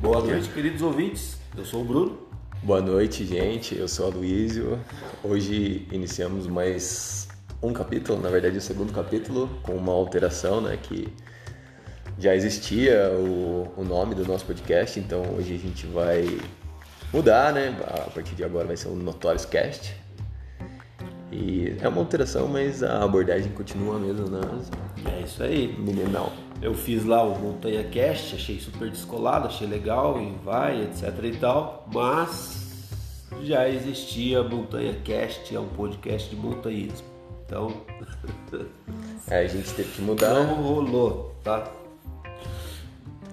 Boa noite, queridos ouvintes. Eu sou o Bruno. Boa noite, gente. Eu sou a Luísio. Hoje iniciamos mais um capítulo, na verdade o segundo capítulo, com uma alteração, né? Que já existia o, o nome do nosso podcast, então hoje a gente vai mudar, né? A partir de agora vai ser o Notorious Cast. E é uma alteração, mas a abordagem continua a mesma, né? É isso aí. Meninão. Eu fiz lá o Montanha Cast, achei super descolado, achei legal e vai, etc e tal, mas já existia Montanha Cast, é um podcast de montanhismo. Então, É, a gente teve que mudar, não rolou, tá?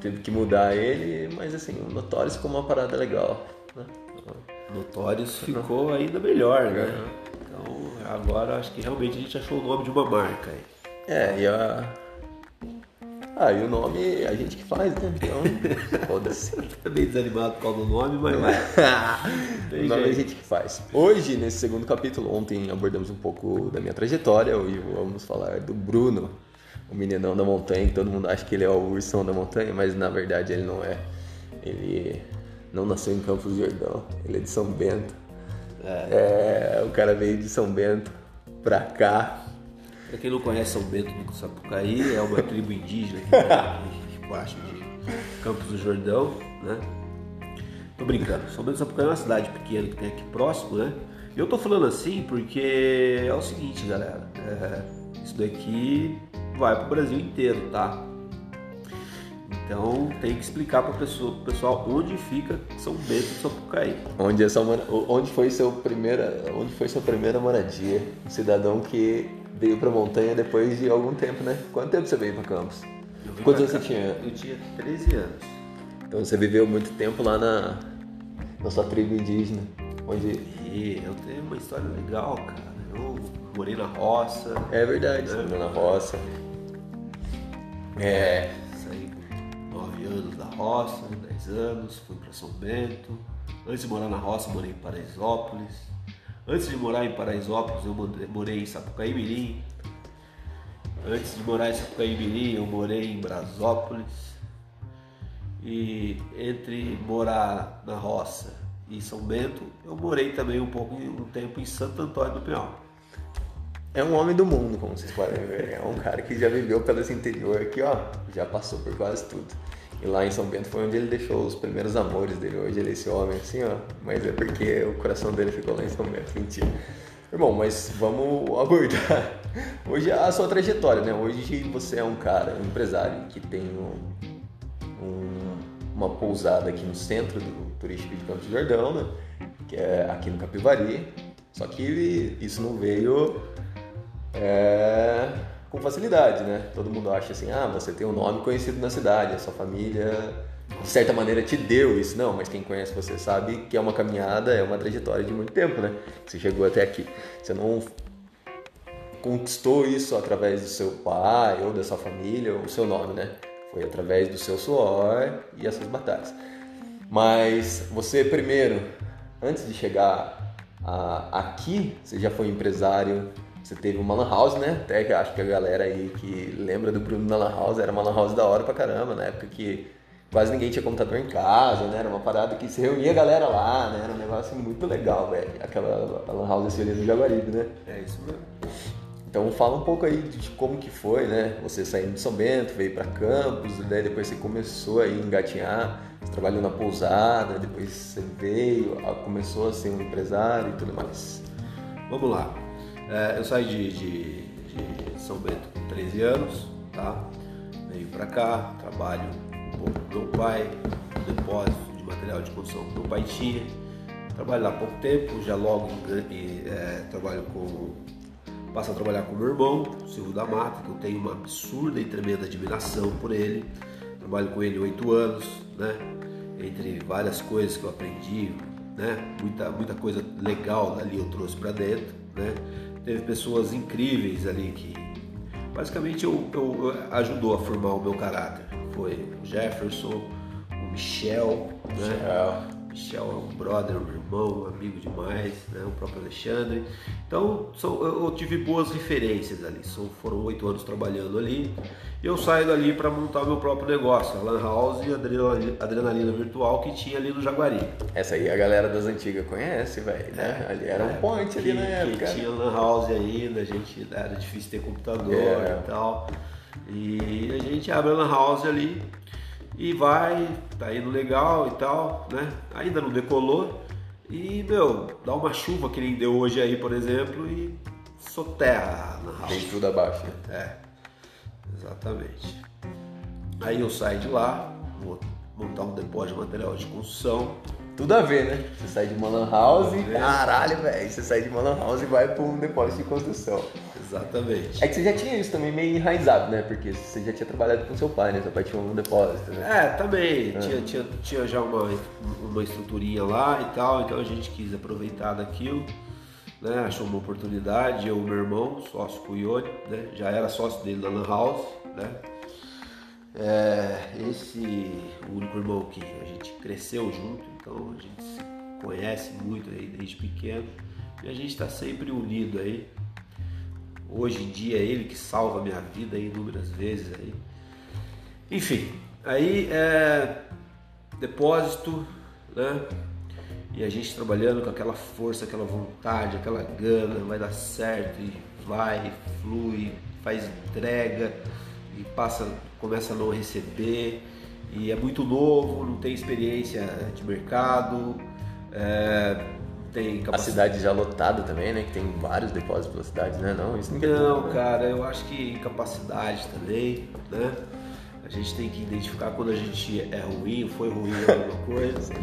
teve que mudar ele, mas assim, o Notorious ficou uma parada legal, né? Notórios ficou ainda melhor, né? Então, agora acho que realmente a gente achou o nome de uma marca aí. É, e a. Ah, e o nome a gente que faz, né? Então, foda-se. Tá meio desanimado por causa do nome, mas o nome a jeito. gente que faz. Hoje, nesse segundo capítulo, ontem abordamos um pouco da minha trajetória. Hoje vamos falar do Bruno, o meninão da montanha, que todo mundo acha que ele é o ursão da montanha, mas na verdade ele não é. Ele não nasceu em Campos do Jordão, ele é de São Bento. É, o cara veio de São Bento pra cá. Pra quem não conhece São Bento do Sapucaí, é uma tribo indígena que embaixo de Campos do Jordão, né? Tô brincando. São Bento do Sapucaí é uma cidade pequena que tem aqui próximo, né? E eu tô falando assim porque é o seguinte, galera. é, isso daqui vai pro Brasil inteiro, tá? Então tem que explicar para pessoa, pro pessoal onde fica São Bento do Sapucaí. Onde, é sua onde foi seu primeira, onde foi sua primeira moradia? Um cidadão que veio pra montanha depois de algum tempo, né? Quanto tempo você veio pra Campos? Quantos pra anos você tinha? Eu tinha 13 anos. Então você viveu muito tempo lá na, na sua tribo indígena, onde E eu tenho uma história legal, cara. Eu morei na roça, é verdade, você morou na roça. É, saí com 9 anos da roça, 10 anos, fui para São Bento. Antes de morar na roça, morei em Paraisópolis. Antes de morar em Paraisópolis, eu morei em Sapucaí Mirim. Antes de morar em Sapucaí Mirim, eu morei em Brasópolis. E entre morar na roça e São Bento, eu morei também um pouco, um tempo em Santo Antônio do Pinhal. é um homem do mundo, como vocês podem ver. É um cara que já viveu pelo interior aqui, ó. Já passou por quase tudo. E lá em São Bento foi onde ele deixou os primeiros amores dele. Hoje ele é esse homem assim, ó. Mas é porque o coração dele ficou lá em São Bento. Mentira. Irmão, mas vamos abordar hoje a sua trajetória, né? Hoje você é um cara, um empresário que tem um, um- uma pousada aqui no centro do turístico de Campos do Jordão, né? Que é aqui no Capivari. Só que isso não veio é, com facilidade, né? Todo mundo acha assim, ah, você tem um nome conhecido na cidade, a sua família de certa maneira te deu isso. Não, mas quem conhece você sabe que é uma caminhada, é uma trajetória de muito tempo, né? Você chegou até aqui. Você não conquistou isso através do seu pai ou da sua família ou o seu nome, né? Foi através do seu suor e as suas batalhas. Mas você primeiro, antes de chegar a- aqui, você já foi empresário, você teve uma lan house, né? Até que acho que a galera aí que lembra do Bruno na lan house, era uma lan house da hora pra caramba, na época que quase ninguém tinha computador em casa, né? Era uma parada que se reunia a galera lá, né? Era um negócio muito legal, velho. Aquela lan house assim ali no Jaguaribe, né? É isso mesmo. Então fala um pouco aí de como que foi, né? Você saindo de São Bento, veio para Campos, daí depois você começou aí a engatinhar, você trabalhou na pousada, depois você veio, começou a ser um empresário e tudo mais. Vamos lá. É, eu saí de, de- de São Bento com 13 anos, tá? Venho pra cá, trabalho um pouco com meu pai, no depósito de material de construção que meu pai tinha. Trabalho lá há pouco tempo, já logo é, trabalho com. Passo a trabalhar com meu irmão, Silvio da Mata, que eu tenho uma absurda e tremenda admiração por ele. Trabalho com ele oito anos, né? Entre várias coisas que eu aprendi, né? Muita, muita coisa legal ali eu trouxe para dentro, né? Teve pessoas incríveis ali que basicamente eu, eu- ajudou a formar o meu caráter. Foi o Jefferson, o Michel, né? Michel é um brother, um irmão, um amigo demais, né? o próprio Alexandre. Então são, eu tive boas referências ali. São, foram oito anos trabalhando ali. E eu saio dali para montar o meu próprio negócio, a Lan House e adrenalina, adrenalina virtual que tinha ali no Jaguari. Essa aí a galera das antigas conhece, velho, né? É, ali era é, um point ali que, na época. tinha Lan House ainda, a gente era difícil ter computador é. e tal. E a gente abre a Lan House ali e vai, tá indo legal e tal, né? Ainda não decolou. E, meu, dá uma chuva que nem deu hoje aí, por exemplo, e soterra na house. Vem tudo abaixo. É, exatamente. Aí eu saio de lá, vou montar um depósito de material de construção. Tudo a ver, né? Você sai de uma lan house, caralho, velho. Você sai de uma lan house e vai para um depósito de construção. Exatamente. É que você já tinha isso também meio enraizado, né? Porque você já tinha trabalhado com seu pai, né? Seu pai tinha um depósito, né? É, também. Ah. Tinha, tinha, tinha já uma, uma estruturinha lá e tal, então a gente quis aproveitar daquilo. Né? Achou uma oportunidade, eu e meu irmão, sócio com o Ione, né? Já era sócio dele na Lan House, né? É, esse o único irmão que a gente cresceu junto, então a gente se conhece muito aí desde pequeno e a gente está sempre unido aí. Hoje em dia é ele que salva a minha vida inúmeras vezes aí. Enfim, aí é depósito, né? E a gente trabalhando com aquela força, aquela vontade, aquela gana, vai dar certo e vai, flui, faz entrega e passa, começa a não receber e é muito novo, não tem experiência de mercado, é, tem capacidade. A cidade já lotada também, né? Que tem vários depósitos pela cidade, né? Não, isso não, não cara, eu acho que capacidade também, né? A gente tem que identificar quando a gente é ruim, foi ruim alguma coisa.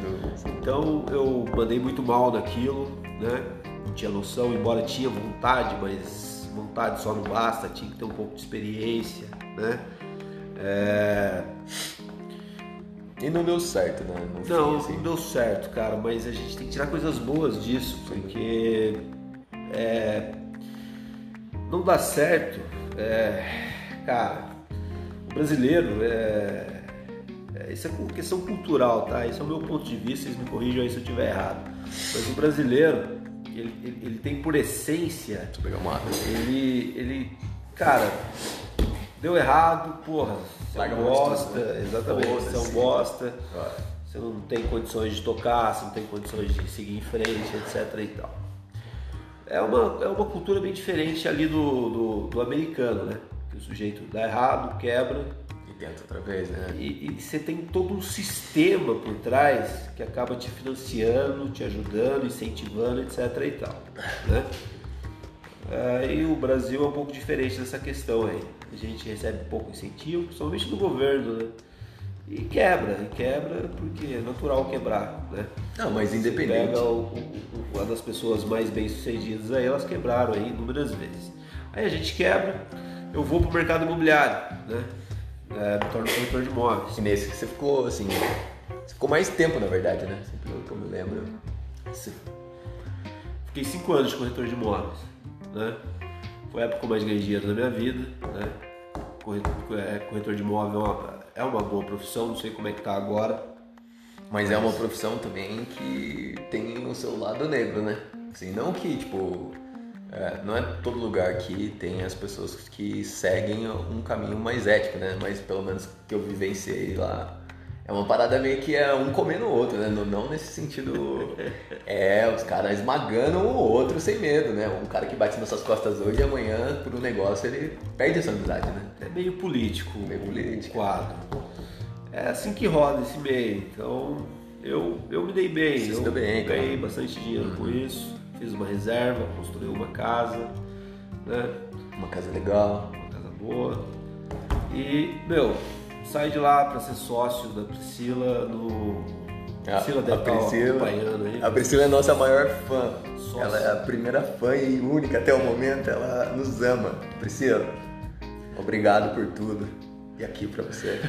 Então eu mandei muito mal naquilo, né? Não tinha noção, embora tinha vontade, mas vontade só não basta, tinha que ter um pouco de experiência, né? É... E não deu certo, né? No não, fim, assim. não deu certo, cara, mas a gente tem que tirar coisas boas disso, porque é, não dá certo, é, cara, o brasileiro é, é, isso é questão cultural, tá? Isso é o meu ponto de vista, vocês me corrijam aí se eu estiver errado. Mas o brasileiro, ele, ele, ele tem por essência. Deixa eu pegar uma água. Ele, ele, cara, deu errado, porra, Larga bosta, né? exatamente, você é um bosta, você não tem condições de tocar, você não tem condições de seguir em frente, etc e tal. É uma, é uma cultura bem diferente ali do, do, do americano, né? Que o sujeito dá errado, quebra. E tenta outra vez, né? E, e você tem todo um sistema por trás que acaba te financiando, te ajudando, incentivando, etc e tal, né? É, e o Brasil é um pouco diferente dessa questão aí a gente recebe pouco incentivo, principalmente do governo, né? E quebra, e quebra porque é natural quebrar, né? Não, mas independente. Pega o, o, uma das pessoas mais bem sucedidas aí, elas quebraram aí inúmeras vezes. Aí a gente quebra, eu vou pro mercado imobiliário, né? É, me torno corretor de imóveis. E nesse que você ficou, assim, você ficou mais tempo na verdade, né? Pelo que eu me lembro. Fiquei cinco anos de corretor de imóveis, né? Foi a época que eu mais ganhei dinheiro na minha vida, né? Corretor, é, corretor de imóvel é uma, é uma boa profissão, não sei como é que tá agora. Mas, mas é uma profissão também que tem o seu lado negro, né? Assim, não que, tipo, é, não é todo lugar que tem as pessoas que seguem um caminho mais ético, né? Mas pelo menos que eu vivenciei lá é uma parada meio que é um comendo o outro, né? Não, nesse sentido. É, os caras esmagando um ou outro sem medo, né? Um cara que bate nas suas costas hoje e amanhã, por um negócio, ele perde essa amizade, né? É meio político, meio político. quadro. É assim que roda esse meio. Então, eu, eu me dei bem. Você eu deu bem, ganhei bastante dinheiro uhum. com isso. Fiz uma reserva, construí uma casa, né? Uma casa legal. Uma casa boa. E, meu, saí de lá para ser sócio da Priscila no. A, Priscila deve a Priscila, aí. A Priscila é nossa maior fã. Sócio. Ela é a primeira fã e única até o momento. Ela nos ama. Priscila, obrigado por tudo. E aqui para você.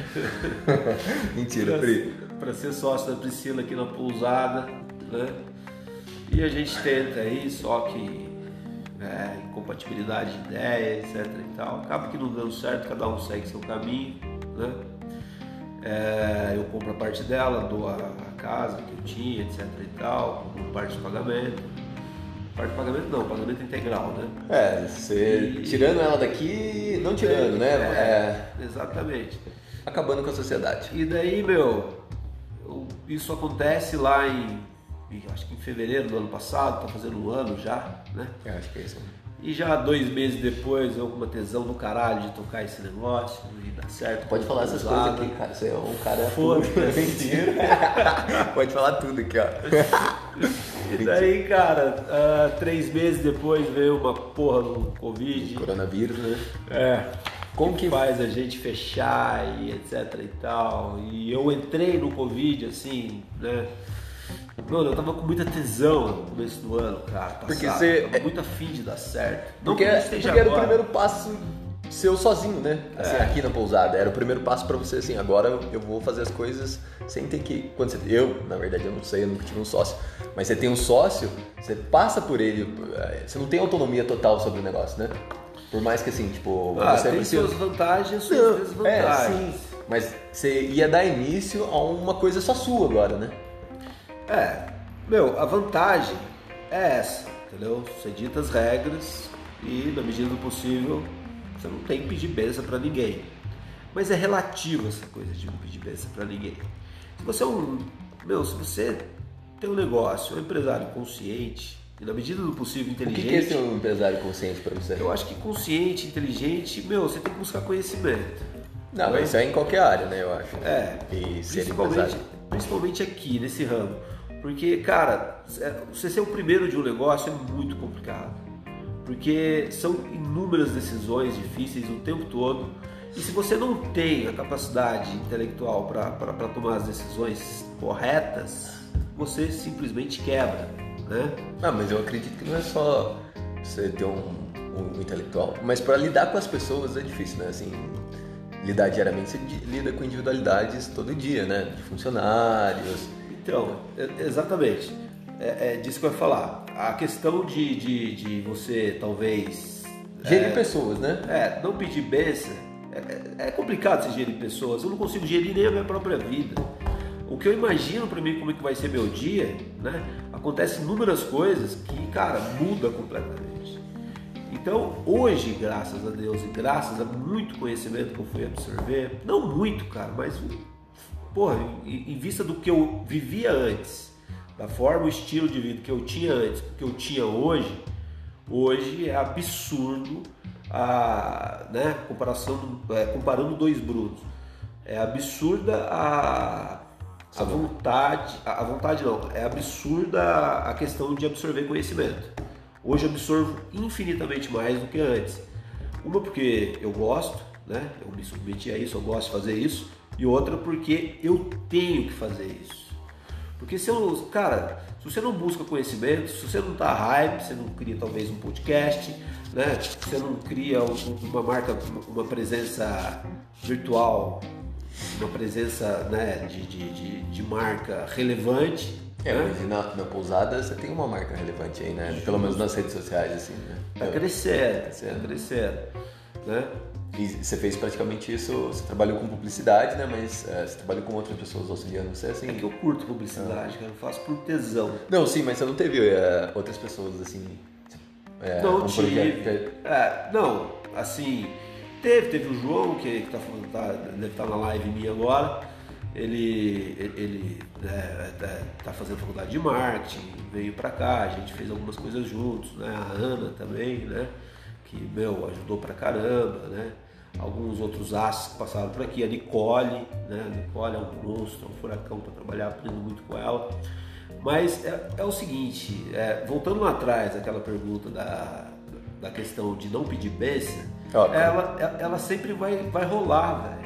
Mentira, Pri. Para ser sócio da Priscila aqui na pousada, né? E a gente tenta aí, só que é, incompatibilidade de ideia, etc e tal. Acaba que não dando certo, cada um segue seu caminho, né? É, eu compro a parte dela, dou a, casa que eu tinha, etc e tal, como parte de pagamento. Parte de pagamento não, pagamento integral, né? É, você E- tirando ela daqui, não tirando, né? É, Exatamente. acabando com a sociedade. E daí, meu, eu- isso acontece lá em, acho que em fevereiro do ano passado, tá fazendo um ano já, né? Eu acho que é isso. E já dois meses depois eu com uma tesão do caralho de tocar esse negócio e dar certo. Pode falar essas coisas aqui, cara. Você é um cara. Foda-se. Mentira. Pode falar tudo aqui, ó. E daí, cara, ah, três meses depois veio uma porra do Covid. Coronavírus, né? É. Como que faz a gente fechar e etc e tal. E eu entrei no Covid assim, né? Mano, eu tava com muita tesão no começo do ano, cara. Passado. Porque você- tava muito afim de dar certo. Porque, que isso esteja porque era o primeiro passo seu sozinho, né? Assim, É. aqui na pousada. Era o primeiro passo pra você, assim, agora eu vou fazer as coisas sem ter que. Quando você, eu, na verdade, eu não sei, eu nunca tive um sócio. Mas você tem um sócio, você passa por ele. eh, Você não tem autonomia total sobre o negócio, né? Por mais que assim, tipo, Ah, você tem precisa. suas vantagens suas Não, é, desvantagens. sim. Mas você ia dar início a uma coisa só sua agora, né? É, meu, a vantagem é essa, entendeu? Você dita as regras e, na medida do possível, você não tem que pedir benção pra ninguém. Mas é relativo essa coisa de não pedir benção pra ninguém. Se você é um. Meu, se você tem um negócio, é um empresário consciente e, na medida do possível, O que, inteligente. é ser um empresário consciente pra você? Eu acho que consciente, inteligente, meu, você tem que buscar conhecimento. Não, mas isso é em qualquer área, né? Eu acho. É, E ser principalmente, empresário. principalmente aqui, nesse ramo. Porque, cara, é- você ser o primeiro de um negócio é muito complicado. Porque são inúmeras decisões difíceis o tempo todo. E se você não tem a capacidade intelectual para tomar as decisões corretas, você simplesmente quebra, né? Ah, mas eu acredito que não é só você ter um, um intelectual, mas para lidar com as pessoas é difícil, né? Assim, lidar diariamente, você lida com individualidades todo dia, né? De funcionários. Então, é- exatamente. É, é disso que eu ia falar. A questão de, de, de você talvez. Gerir pessoas, né? É, não pedir benção. É, é- é complicado você gerir pessoas. Eu não consigo gerir nem a minha própria vida. O que eu imagino pra mim como é que vai ser meu dia, né? Acontece inúmeras coisas que, cara, muda completamente. Então, hoje, graças a Deus e graças a muito conhecimento que eu fui absorver, não muito, cara, mas porra, em, vista do que eu vivia antes, da forma, o estilo de vida que eu tinha antes, que eu tinha hoje, hoje é absurdo a, né, comparação, é, comparando dois brutos. É absurda a, a vontade, a, a vontade não, é absurda a questão de absorver conhecimento. Hoje absorvo infinitamente mais do que antes. Uma porque eu gosto, né? Eu me submeti a isso, eu gosto de fazer isso. E outra porque eu tenho que fazer isso. Porque se eu, cara, se você não busca conhecimento, se você não tá hype, você não cria talvez um podcast, né? Você não cria um- uma marca, uma presença virtual, uma presença né, de, de, de, de marca relevante. É, né? mas na, na pousada você tem uma marca relevante aí, né? Pelo menos nas redes sociais, assim, né? Tá crescendo, Crescendo. tá crescendo, né? E você fez praticamente isso, você trabalhou com publicidade, né? Mas é, você trabalhou com outras pessoas auxiliando você, assim. É que eu curto publicidade, cara, eu faço por tesão. Não, sim, mas você não teve é, outras pessoas, assim. É, não um tive. projeto- É, não, assim, teve, teve o João, que, que tá, tá, deve estar na live minha agora. Ele, ele né, tá, tá fazendo faculdade de marketing, veio pra cá, a gente fez algumas coisas juntos, né? A Ana também, né? Que, meu, ajudou pra caramba, né? Alguns outros astros que passaram por aqui, a Nicole, né? A Nicole é um monstro, é um furacão para trabalhar, aprendo muito com ela. Mas é, é o seguinte, é, voltando lá atrás, aquela pergunta da, da questão de não pedir bênção, ela, ela sempre vai, vai rolar, velho.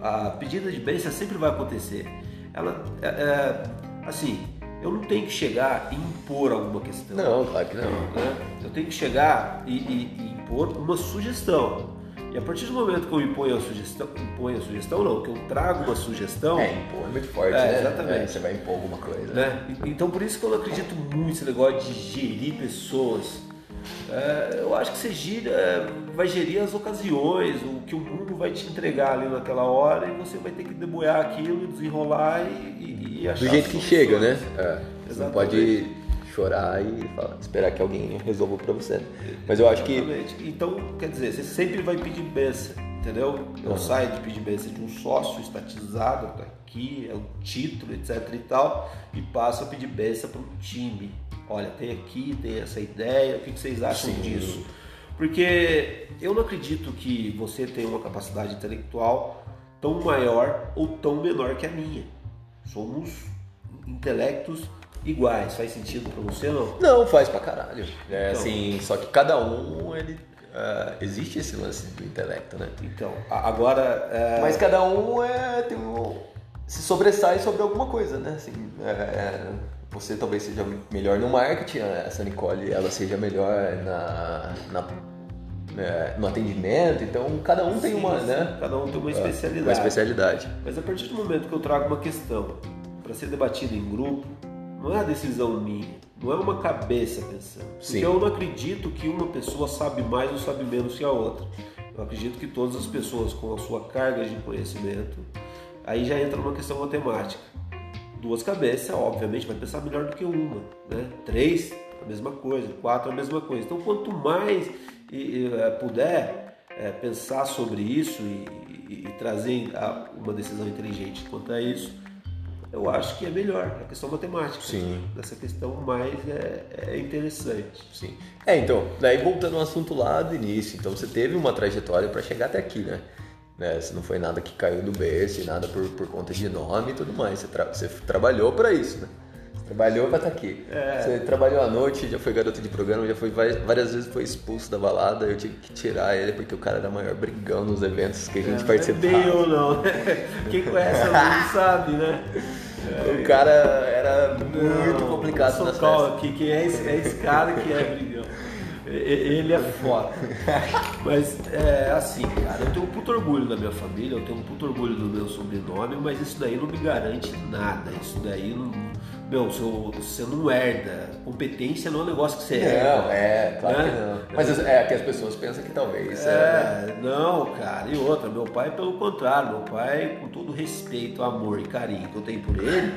A pedida de bênção sempre vai acontecer. Ela, é, é, assim, eu não tenho que chegar e impor alguma questão. Não, claro que não. né? Eu tenho que chegar e, e- e impor uma sugestão. E a partir do momento que eu imponho a sugestão, imponho a sugestão não, que eu trago uma sugestão, É, impor é muito forte, É, né? exatamente. É, você vai impor alguma coisa. né? Então por isso que eu não acredito muito nesse negócio de gerir pessoas. É, eu acho que você gira, é, vai gerir as ocasiões, o que o mundo vai te entregar ali naquela hora e você vai ter que deboiar aquilo, desenrolar e, e, e achar. Do jeito que chega, né? É. Você não pode chorar e falar, esperar que alguém resolva para você. Mas eu acho Exatamente. que. Então, quer dizer, você sempre vai pedir benção, entendeu? Eu uhum. saio de pedir benção de um sócio estatizado, tá aqui, é o título, etc e tal, e passo a pedir benção para um time olha, tem aqui, tem essa ideia, o que vocês acham Sim. disso? Porque eu não acredito que você tenha uma capacidade intelectual tão maior ou tão menor que a minha. Somos intelectos iguais. Faz sentido para você não? Não, faz pra caralho. É então, assim, só que cada um ele uh, existe esse lance do intelecto, né? Então, agora. É... Mas cada um é, tem um, se sobressai sobre alguma coisa, né? Assim, é, é você talvez seja melhor no marketing, essa Nicole ela seja melhor na, na é, no atendimento, então cada um tem uma, né? Cada um tem uma especialidade. Uma especialidade. Mas a partir do momento que eu trago uma questão para ser debatida em grupo, não é a decisão minha, não é uma cabeça pensando. Sim. Porque eu não acredito que uma pessoa sabe mais ou sabe menos que a outra. Eu acredito que todas as pessoas com a sua carga de conhecimento, aí já entra uma questão matemática duas cabeças, obviamente, vai pensar melhor do que uma. Né? Três, a mesma coisa. Quatro, a mesma coisa. Então, quanto mais e, e, é, puder é, pensar sobre isso e, trazer uma decisão inteligente quanto a isso, eu acho que é melhor. A questão matemática. Sim. Essa questão mais é, é, interessante. Sim. É, então, daí voltando ao assunto lá do início. Então, você teve uma trajetória para chegar até aqui, né? Né? Não foi nada que caiu do berço, nada por, por conta de nome e tudo mais. Você, tra você trabalhou para isso, né? Trabalhou para estar tá aqui. É. Você trabalhou à noite, já foi garoto de programa, já foi várias, vezes foi expulso da balada. Eu tive que tirar ele porque o cara era maior brigão nos eventos que a gente é, participava. Não é ou não. Quem conhece a sabe, né? O cara era muito não, complicado nas festas. Que, que é, esse, é esse cara que é brigão. Ele é foda. Mas é assim, cara, eu tenho um puto orgulho da minha família, eu tenho um puto orgulho do meu sobrenome, mas isso daí não me garante nada. Isso daí não. Meu, você não herda. Competência não é um negócio que você herda. Não, é, claro né? que não. Mas é que as pessoas pensam que talvez. É, é, não, cara. E outra, meu pai, pelo contrário, meu pai, com todo respeito, amor e carinho que eu tenho por ele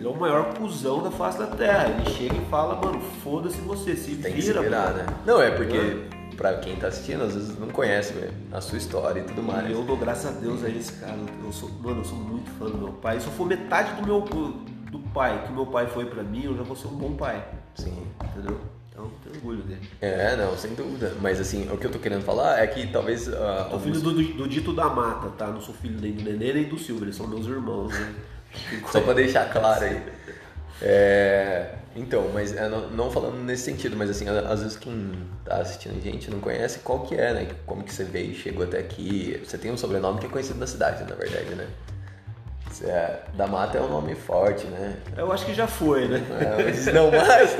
ele é o maior cuzão da face da terra. Ele chega e fala, mano, foda-se você, se Tem vira. Que se virar, né? Não, é porque é. pra quem tá assistindo, às vezes não conhece véio, a sua história e tudo mais. E eu dou graças a Deus a esse cara. Eu sou, mano, eu sou muito fã do meu pai. Se eu for metade do meu do pai que meu pai foi pra mim, eu já vou ser um bom pai. Sim. Entendeu? Então, tenho orgulho dele. É, não, sem dúvida. Mas assim, o que eu tô querendo falar é que talvez. Uh, alguns... filho do, do, do, Dito da Mata, tá? Não sou filho nem do Nenê nem do Silvio, eles são meus irmãos, né? Só pra deixar claro aí. É, então, mas é, não, não, falando nesse sentido, mas assim, às vezes quem tá assistindo a gente não conhece qual que é, né? Como que você veio e chegou até aqui. Você tem um sobrenome que é conhecido na cidade, na verdade, né? É, da Mata é um nome forte, né? Eu acho que já foi, né? É, não mais.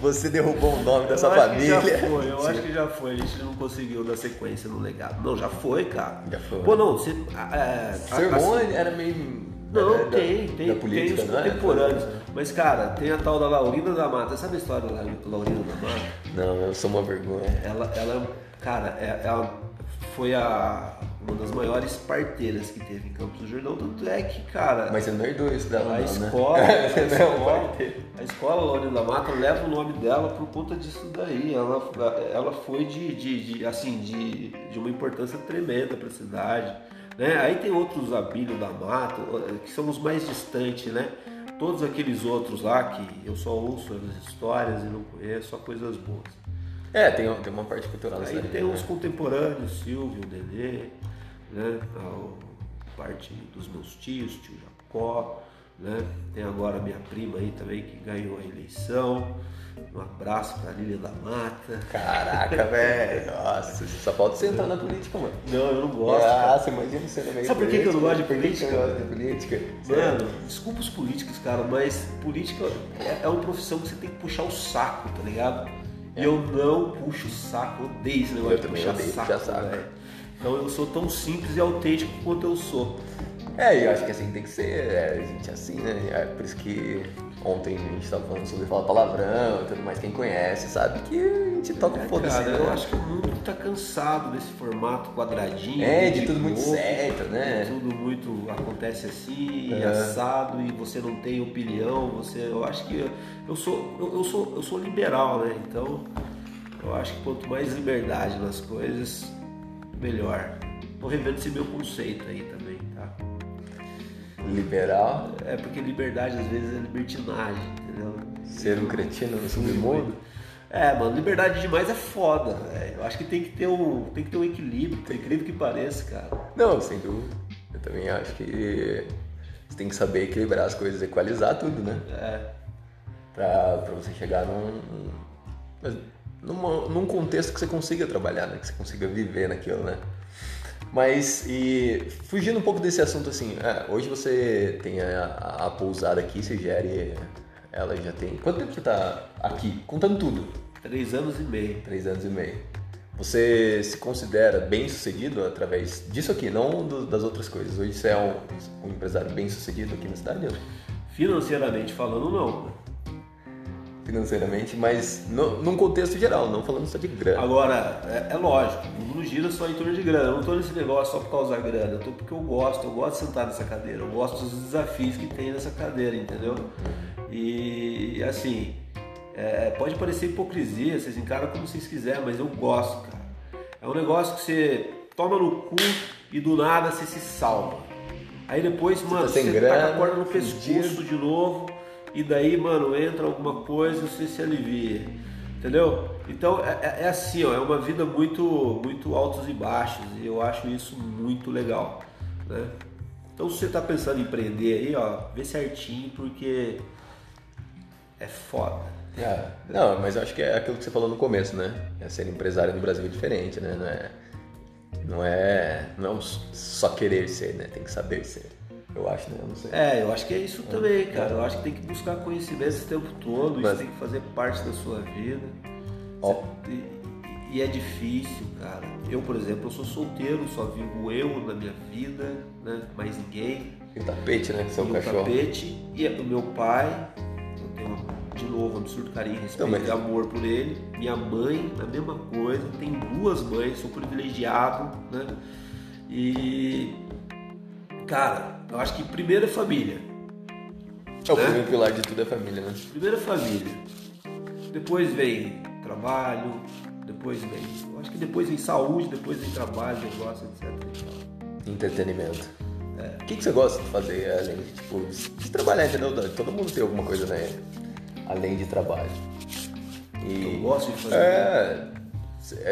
Você derrubou o nome dessa eu família. Já foi, eu Sim. acho que já foi. A gente não conseguiu dar sequência no legado. Não, já foi, cara. Já foi. Pô, não, você. É, Seu irmão assim, era meio não, da, tem, tem, da política, tem os é? contemporâneos. Mas, cara, tem a tal da Laurina da Mata. Sabe a história da Laurina da Mata? Não, eu sou uma vergonha. Ela, ela cara, é, ela foi a, uma das maiores parteiras que teve em Campos do Jordão. Tanto é que, cara. Mas você não herdou isso dela, a não, escola, né? a, escola a escola Laurina da Mata leva o nome dela por conta disso daí. Ela, ela foi de, de, de assim, de, de uma importância tremenda para a cidade. Né? Aí tem outros Abílio da Mata, que são os mais distantes, né? Todos aqueles outros lá que eu só ouço as histórias e não conheço, só coisas boas. É, tem, tem uma parte cultural Aí tem né? os contemporâneos, Silvio, Nenê, né? A parte dos meus tios, tio Jacó, né? Tem agora a minha prima aí também que ganhou a eleição. Um abraço pra Lília da Mata. Caraca, velho. Nossa, só falta você entrar na política, mano. Não, eu não gosto. Ah, você imagina você no meio Sabe por que, eu não gosto de política? Eu gosto de política. Mano, desculpa os políticos, cara, mas política é, é uma profissão que você tem que puxar o saco, tá ligado? E é. eu não puxo o saco, odeio esse negócio eu de puxar saco, puxar saco. Então eu sou tão simples e autêntico quanto eu sou. É, eu acho que assim tem que ser, é, a gente é assim, né? É por isso que ontem a gente tava falando sobre falar palavrão e tudo mais, quem conhece sabe que a gente toca É, um foda-se, cara, né? eu acho que o mundo tá cansado desse formato quadradinho. É, muito de tudo muito certo, né? Tudo muito acontece assim, É. assado, e você não tem opinião, você. Eu acho que eu sou, eu, eu sou, eu sou liberal, né? Então eu acho que quanto mais liberdade nas coisas, melhor. Tô revendo esse meu conceito aí também, tá? Liberal, É porque liberdade às vezes é libertinagem, entendeu? ser um cretino no submundo. É, mano, liberdade demais é foda, velho. Eu acho que tem que ter um, tem que ter um equilíbrio, por incrível que pareça, cara. Não, sem dúvida. Eu também acho que você tem que saber equilibrar as coisas, equalizar tudo, né? É. Pra, pra você chegar num, numa- num contexto que você consiga trabalhar, né? Que você consiga viver naquilo, né? Mas, e fugindo um pouco desse assunto assim, é, hoje você tem a, a- a pousada aqui, você gere, ela já tem... Quanto tempo você tá aqui? Contando tudo. Três anos e meio. Três anos e meio. Você se considera bem sucedido através disso aqui, não do- das outras coisas? Hoje você é um, um empresário bem sucedido aqui na cidade? Financeiramente falando, não. Financeiramente, mas no, num contexto geral, não falando só de grana. Agora, é, é lógico, o mundo gira só em torno de grana. Eu não tô nesse negócio só por causa da grana. Eu tô porque eu gosto, eu gosto de sentar nessa cadeira. Eu gosto dos desafios que tem nessa cadeira, entendeu? E assim, é, pode parecer hipocrisia, vocês encaram como vocês quiserem, mas eu gosto, cara. É um negócio que você toma no cu e do nada você se salva. Aí depois, mano, você tá grana, com a corda no pescoço de novo e daí, mano, entra alguma coisa e você se alivia. Entendeu? Então é, é- é assim, ó, é uma vida muito, muito altos e baixos e eu acho isso muito legal, né? Então se você tá pensando em empreender aí, ó, vê certinho porque é foda. É, não, mas eu acho que é aquilo que você falou no começo, né? É ser empresário no Brasil é diferente, né? Não é, não é, não é só querer ser, né? Tem que saber ser. Eu acho, né? Eu não sei. É, eu acho que é isso também, cara. Eu acho que tem que buscar conhecimento esse tempo todo, Mas- isso tem que fazer parte da sua vida. Ó. E, e é difícil, cara. Eu, por exemplo, eu sou solteiro, só vivo eu na minha vida, né? Mais ninguém. E o tapete, né? Seu e o cachorro. tapete. E o meu pai, eu tenho, de novo, um absurdo carinho, respeito mas- e amor por ele. Minha mãe, a mesma coisa. Tenho duas mães, sou privilegiado, né? E, cara, eu acho que primeiro é família. É o né? primeiro pilar de tudo é família, né? Primeiro é família. Depois vem trabalho, depois vem. Eu acho que depois vem saúde, depois vem trabalho, negócio, etc. Entretenimento. O que, que você gosta de fazer além de, tipo, de trabalhar, entendeu? Todo mundo tem alguma coisa, né? Além de trabalho. E... Eu gosto de fazer. É, c- é,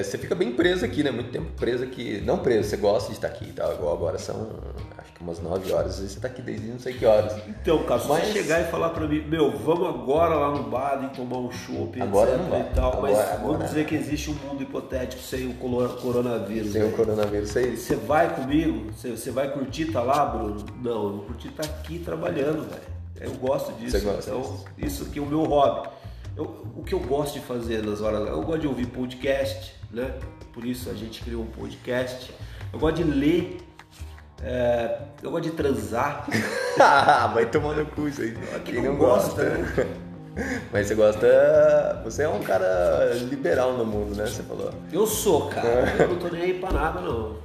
você fica bem preso aqui, né? Muito tempo preso aqui. Não preso, você gosta de estar aqui e tal. Igual agora são, acho que umas 9 horas. Você tá aqui desde não sei que horas. Então, cara, se Mas- você chegar e falar pra mim, meu, vamos agora lá no bar e tomar um chopp, Agora etc não vai. e tal, mas Agora- vamos agora- dizer que existe um mundo hipotético sem o coronavírus. Sem o né? coronavírus, você Você vai comigo? Você, você vai curtir tá lá, Bruno? Não, eu vou curtir tá aqui trabalhando, velho. Eu gosto disso. Você gosta então, disso? isso aqui é o meu hobby. Eu- o que eu gosto de fazer nas horas. Eu gosto de ouvir podcast, né? Por isso a gente criou um podcast. Eu gosto de ler. é, eu gosto de transar. Vai tomar no cu isso aí. Quem Quem não gosta, gosta. Mas você gosta. Você é um cara liberal no mundo, né? Você falou. Eu sou, cara. Eu não tô nem aí pra nada, não.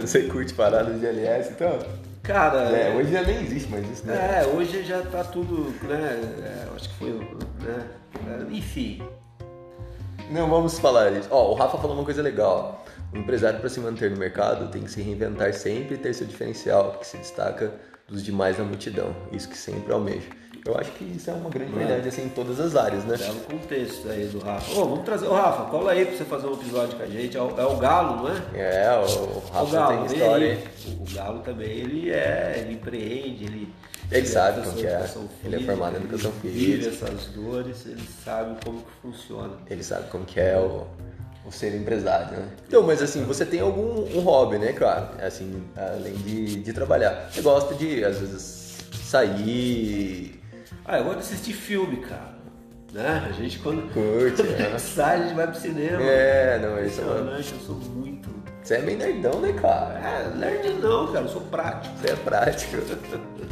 Você curte paradas de LS, então? Cara, É, hoje já nem existe mais isso, né? É, hoje já tá tudo, né? é, acho que foi, né? É, Enfim, Não vamos falar isso. Ó, o Rafa falou uma coisa legal. O empresário, para se manter no mercado, tem que se reinventar sempre e ter seu diferencial, que se destaca dos demais na multidão. Isso que sempre almeja. Eu acho que isso é uma grande verdade assim, em todas as áreas, né? belo contexto aí do Rafa. Ô, vamos trazer. Ô, Rafa, cola aí pra você fazer um episódio com a gente. É o, é o Galo, não é? É, o o Rafa Galo, tem história. O, o Galo também, ele é, ele empreende, ele. Ele sabe professor como que é. educação Ele é física, formado em educação ele física. essas dores, ele sabe como que funciona. Ele sabe como que é o, o ser empresário, né? Então, mas assim, você tem algum um hobby, né, cara? Assim, além de, de trabalhar. Você gosta de, às vezes, sair, Ah, eu gosto de assistir filme, cara. Né? A gente quando. Curte, quando né? sai, a gente vai pro cinema. É, não, isso é eu sou muito. Você é meio nerdão, né, cara? É, nerd não, cara, eu sou prático. Você é prático.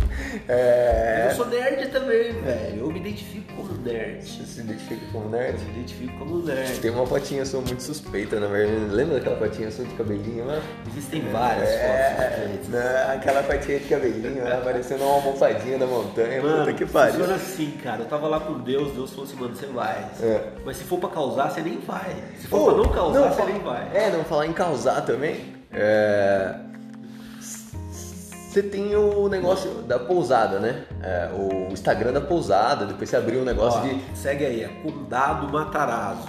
É... Eu sou nerd também, velho. Eu me identifico como nerd. Você se identifica como nerd? Eu me identifico como nerd. Tem uma fotinha sua muito suspeita, na verdade. Lembra daquela fotinha sua de cabelinho lá? Existem várias É, fotos. né, aquela fotinha de cabelinho lá, parecendo uma almofadinha da montanha. Puta que pariu. funciona assim, cara. Eu tava lá com Deus, Deus falou assim, mano, você vai. É. Mas se for pra causar, você nem vai. Se for Pô, pra não causar, você fa- nem vai. É, não falar em causar também. É. Você tem o negócio da pousada, né? É, o Instagram da pousada, depois você abriu um negócio Ó, de. Segue aí, é Condado Matarazzo.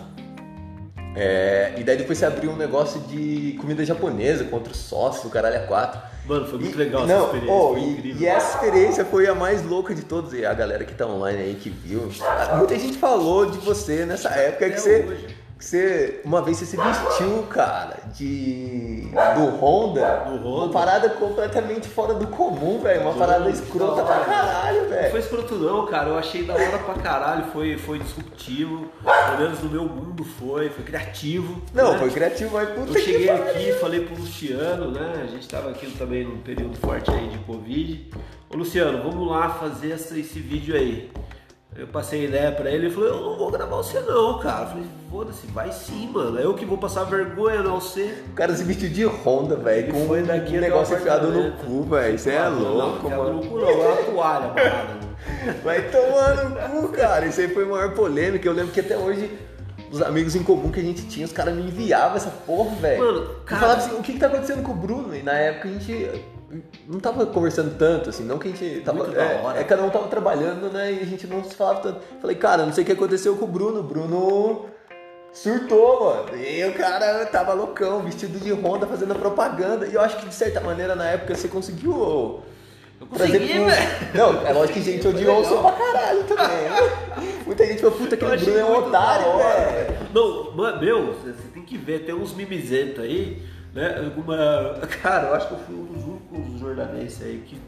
é, e daí depois você abriu um negócio de comida japonesa contra o sócio, o caralho a quatro. Mano, foi muito E- legal não, essa experiência. oh, foi e, incrível. e essa experiência foi a mais louca de todas. E a galera que tá online aí que viu. Muita gente falou de você nessa época que Até você, hoje. Você. Uma vez você se vestiu, cara, de. do Honda. Do Honda. Uma parada completamente fora do comum, velho. Uma parada escrota pra caralho, Não foi velho. escroto não, cara. Eu achei da hora pra caralho. Foi, foi disruptivo. Pelo menos no meu mundo foi. Foi criativo. Não, né? foi criativo, mas puta Eu cheguei aqui, falei pro Luciano, né? A gente tava aqui também num período forte aí de Covid. Ô Luciano, vamos lá fazer essa- esse vídeo aí. Eu passei ideia pra ele e falou, eu não vou gravar você não, cara. Eu falei, foda-se, vai sim, mano. É eu que vou passar vergonha, não você. O cara se vestiu de Honda, velho. Com foi um daqui o negócio enfiado no cu, velho. Isso é louco, não, mano. No cu não, é uma toalha, parada. né? Vai tomar no cu, cara. Isso aí foi a maior polêmica. Eu lembro que até hoje, os amigos em comum que a gente tinha, os caras me enviavam essa porra, velho. Mano, Eu cara- falava assim, o que que tá acontecendo com o Bruno? E na época a gente não tava conversando tanto, assim, não que a gente tava. Muito da É, hora. é, cada um tava trabalhando, né? E a gente não se falava tanto. Falei, cara, não sei o que aconteceu com o Bruno. O Bruno surtou, mano. E o cara tava loucão, vestido de Honda, fazendo a propaganda. E eu acho que de certa maneira na época você conseguiu. Eu consegui, pro- velho. Não, é lógico que gente odiou legal. você pra caralho também. Muita gente falou, puta, aquele achei Bruno é um otário, velho. Não, meu, você você tem que ver, tem uns mimizentos aí, né? Alguma. Cara, eu acho que eu fui um dos únicos jornalistas aí que,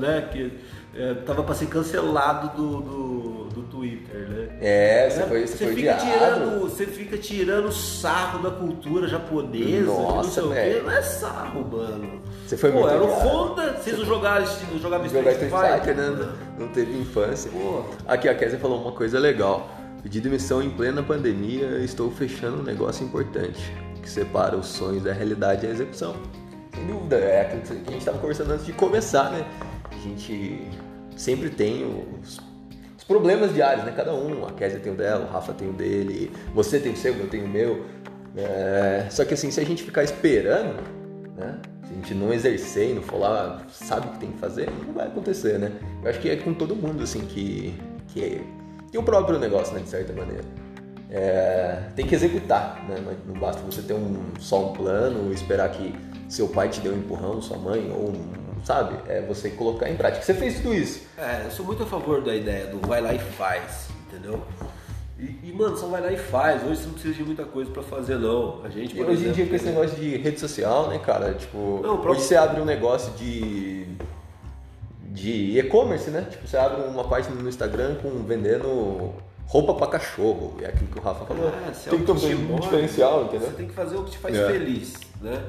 né, que é, tava pra ser cancelado do, do, do Twitter, né? É, você foi, você Você foi fica, tirando, você fica tirando sarro da cultura japonesa, que não Nossa, sei o quê. Não é sarro, mano. Você foi Pô, muito era o. Honda, vocês não jogaram, não jogavam Street Street Fighter, Fighter, né? Não teve infância. Pô. Aqui, a Kézia falou uma coisa legal. Pedi demissão em plena pandemia, estou fechando um negócio importante, que separa os sonhos da realidade e a execução. Sem dúvida, é aquilo que a gente estava conversando antes de começar, né? A gente sempre tem os, os problemas diários, né? Cada um, a Kézia tem o dela, o Rafa tem o dele, você tem o seu, eu tenho o meu. É, Só que assim, se a gente ficar esperando, né? Se a gente não exercer e não for lá, sabe o que tem que fazer, não vai acontecer, né? Eu acho que é com todo mundo, assim, que, que é, tem o próprio negócio, né, de certa maneira. É, tem que executar, né? Não- basta você ter um, só um plano, esperar que seu pai te dê um empurrão, sua mãe, ou um, sabe? É você colocar em prática. Você fez tudo isso. É, eu sou muito a favor da ideia do vai lá e faz, entendeu? E, e, mano, só vai lá e faz. Hoje você não precisa de muita coisa pra fazer, não. A gente, E hoje em exemplo, dia com esse negócio de rede social, né, cara? Tipo, Não, próprio- hoje você abre um negócio de de e-commerce, né? Tipo, você abre uma página no Instagram com vendendo roupa pra cachorro. É aquilo que o Rafa falou. É, é tem que ter que te um move, diferencial, entendeu? Você tem que fazer o que te faz É. feliz, né?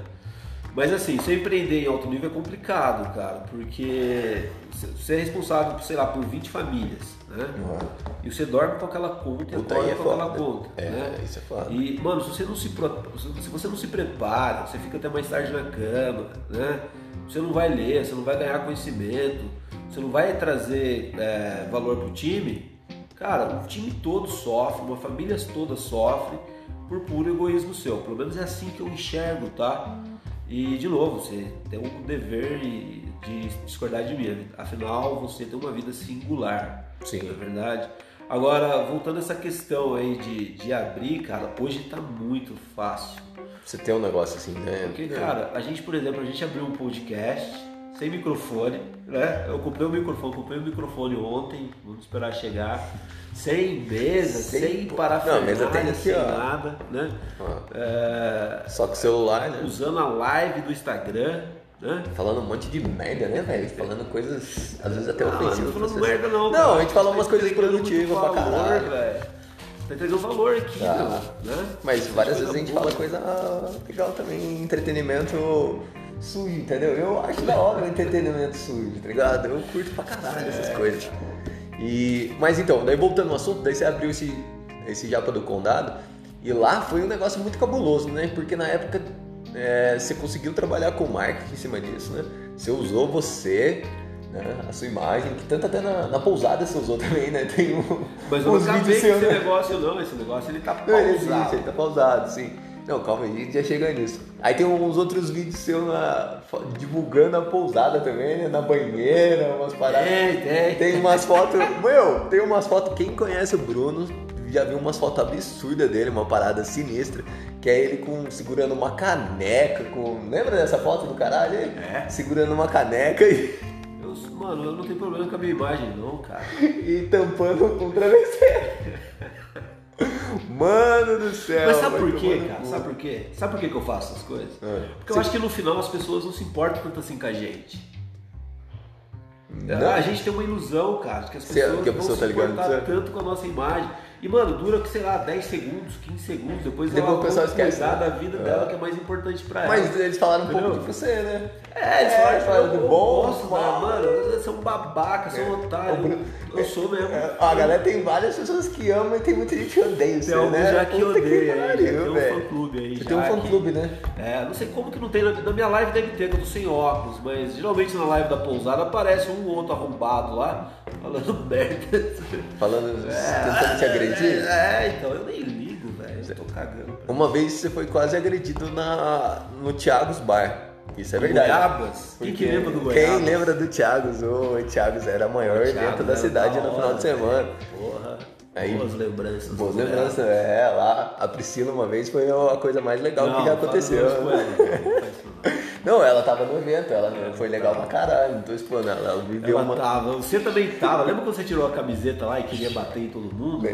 Mas assim, você empreender em alto nível é complicado, cara, porque você é responsável, sei lá, por 20 famílias, né? E você dorme com aquela conta e Puta, aí é com aquela foda. conta, É, né? isso é foda. E, mano, se você não se, se você não se prepara, você fica até mais tarde na cama, né? Você não vai ler, você não vai ganhar conhecimento, você não vai trazer é, valor pro time, cara, o time todo sofre, uma família toda sofre por puro egoísmo seu. Pelo menos é assim que eu enxergo, tá? E, de novo, você tem o dever de discordar de mim. Afinal, você tem uma vida singular. Sim. É verdade? Agora, voltando a essa questão aí de, de abrir, cara, hoje tá muito fácil. Você tem um negócio assim, né? Porque, cara, a gente, por exemplo, a gente abriu um podcast sem microfone, né? Eu comprei o microfone, comprei o microfone ontem, vamos esperar chegar. Sem mesa, Sem- sem, Não, aqui, sem ó. nada, né? É, Só com o celular, né? usando a live do Instagram, né? Falando um monte de merda, né, velho? Falando coisas, às vezes até Não, eu ofensivas. não falando pessoas. merda não. Não, cara. a gente fala umas coisas produtivas pra caralho. velho. tá entregando valor aqui, Tá. meu, né? Mas várias vezes a gente boa. fala coisa legal também, entretenimento sujo, entendeu? Eu acho da hora o entretenimento sujo, tá ligado? Eu curto pra caralho essas coisas. E, mas então, daí voltando ao assunto, daí você abriu esse, esse Japa do Condado e lá foi um negócio muito cabuloso, né? Porque na época é, você conseguiu trabalhar com marketing em cima disso, né? Você usou você, né? a sua imagem, que tanto até na, na pousada você usou também, né? Tem um, Mas eu não acabei com esse né? negócio, não. Esse negócio ele tá Não, ele existe, pausado. ele tá pausado, sim. Não, calma aí, a gente já chega nisso. Aí tem uns outros vídeos seus na- divulgando a pousada também, né? Na banheira, umas paradas. Tem, tem. Tem umas fotos. Meu, tem umas fotos. Quem conhece o Bruno já viu umas fotos absurdas dele, uma parada sinistra. Que é ele com, segurando uma caneca. Com, lembra dessa foto do caralho aí? É. Segurando uma caneca e, Eu, mano, eu não tenho problema com a minha imagem, não, cara. e tampando com um travesseiro. Mano do céu. Mas sabe por quê, cara? Sabe por quê? Sabe por quê que eu faço essas coisas? É. Porque eu acho que no final as pessoas não se importam tanto assim com a gente. Não. A gente tem uma ilusão, cara, que as Se- pessoas que a pessoa vão tá se com você. tanto com a nossa imagem. E, mano, dura, sei lá, 10 segundos, 15 segundos, depois, Depois ela o pessoal esquece, cuidar né? da vida É. dela, que é mais importante pra ela. Mas eles falaram um pouco Entendeu? de você, né? É, eles falaram, falaram de do bom, Nossa, mal. mano, vocês são babaca, são otários. O Bruno- Eu sou mesmo. É, A galera tem várias pessoas que amam e tem muita gente que odeia você, Tem alguns né? já que Puta odeia já pariu, tem um fã-clube aí Você tem um que- fã-clube, né? É, não sei como que não tem, na, minha live deve ter, que eu tô sem óculos, mas geralmente na live da pousada aparece um ou outro arrombado lá, falando merda. Falando, tentando te agredir. É, então eu nem ligo, velho, eu tô cagando. Uma vez você foi quase agredido na, no Thiagos Bar. Isso é verdade. Goiabas? Quem que lembra do Goiabas? Quem lembra do Thiagos? O Thiagos era o maior Thiago evento da cidade da no hora, final de semana. Porra, Aí- boas lembranças. Boas lembranças, é, lá a Priscila uma vez foi a coisa mais legal Não, que já aconteceu. não faz isso não. Ela tava no evento, ela foi legal pra caralho, não tô expondo ela, ela viveu Ela uma. tava, você também tava. Lembra quando você tirou a camiseta lá e queria bater em todo mundo?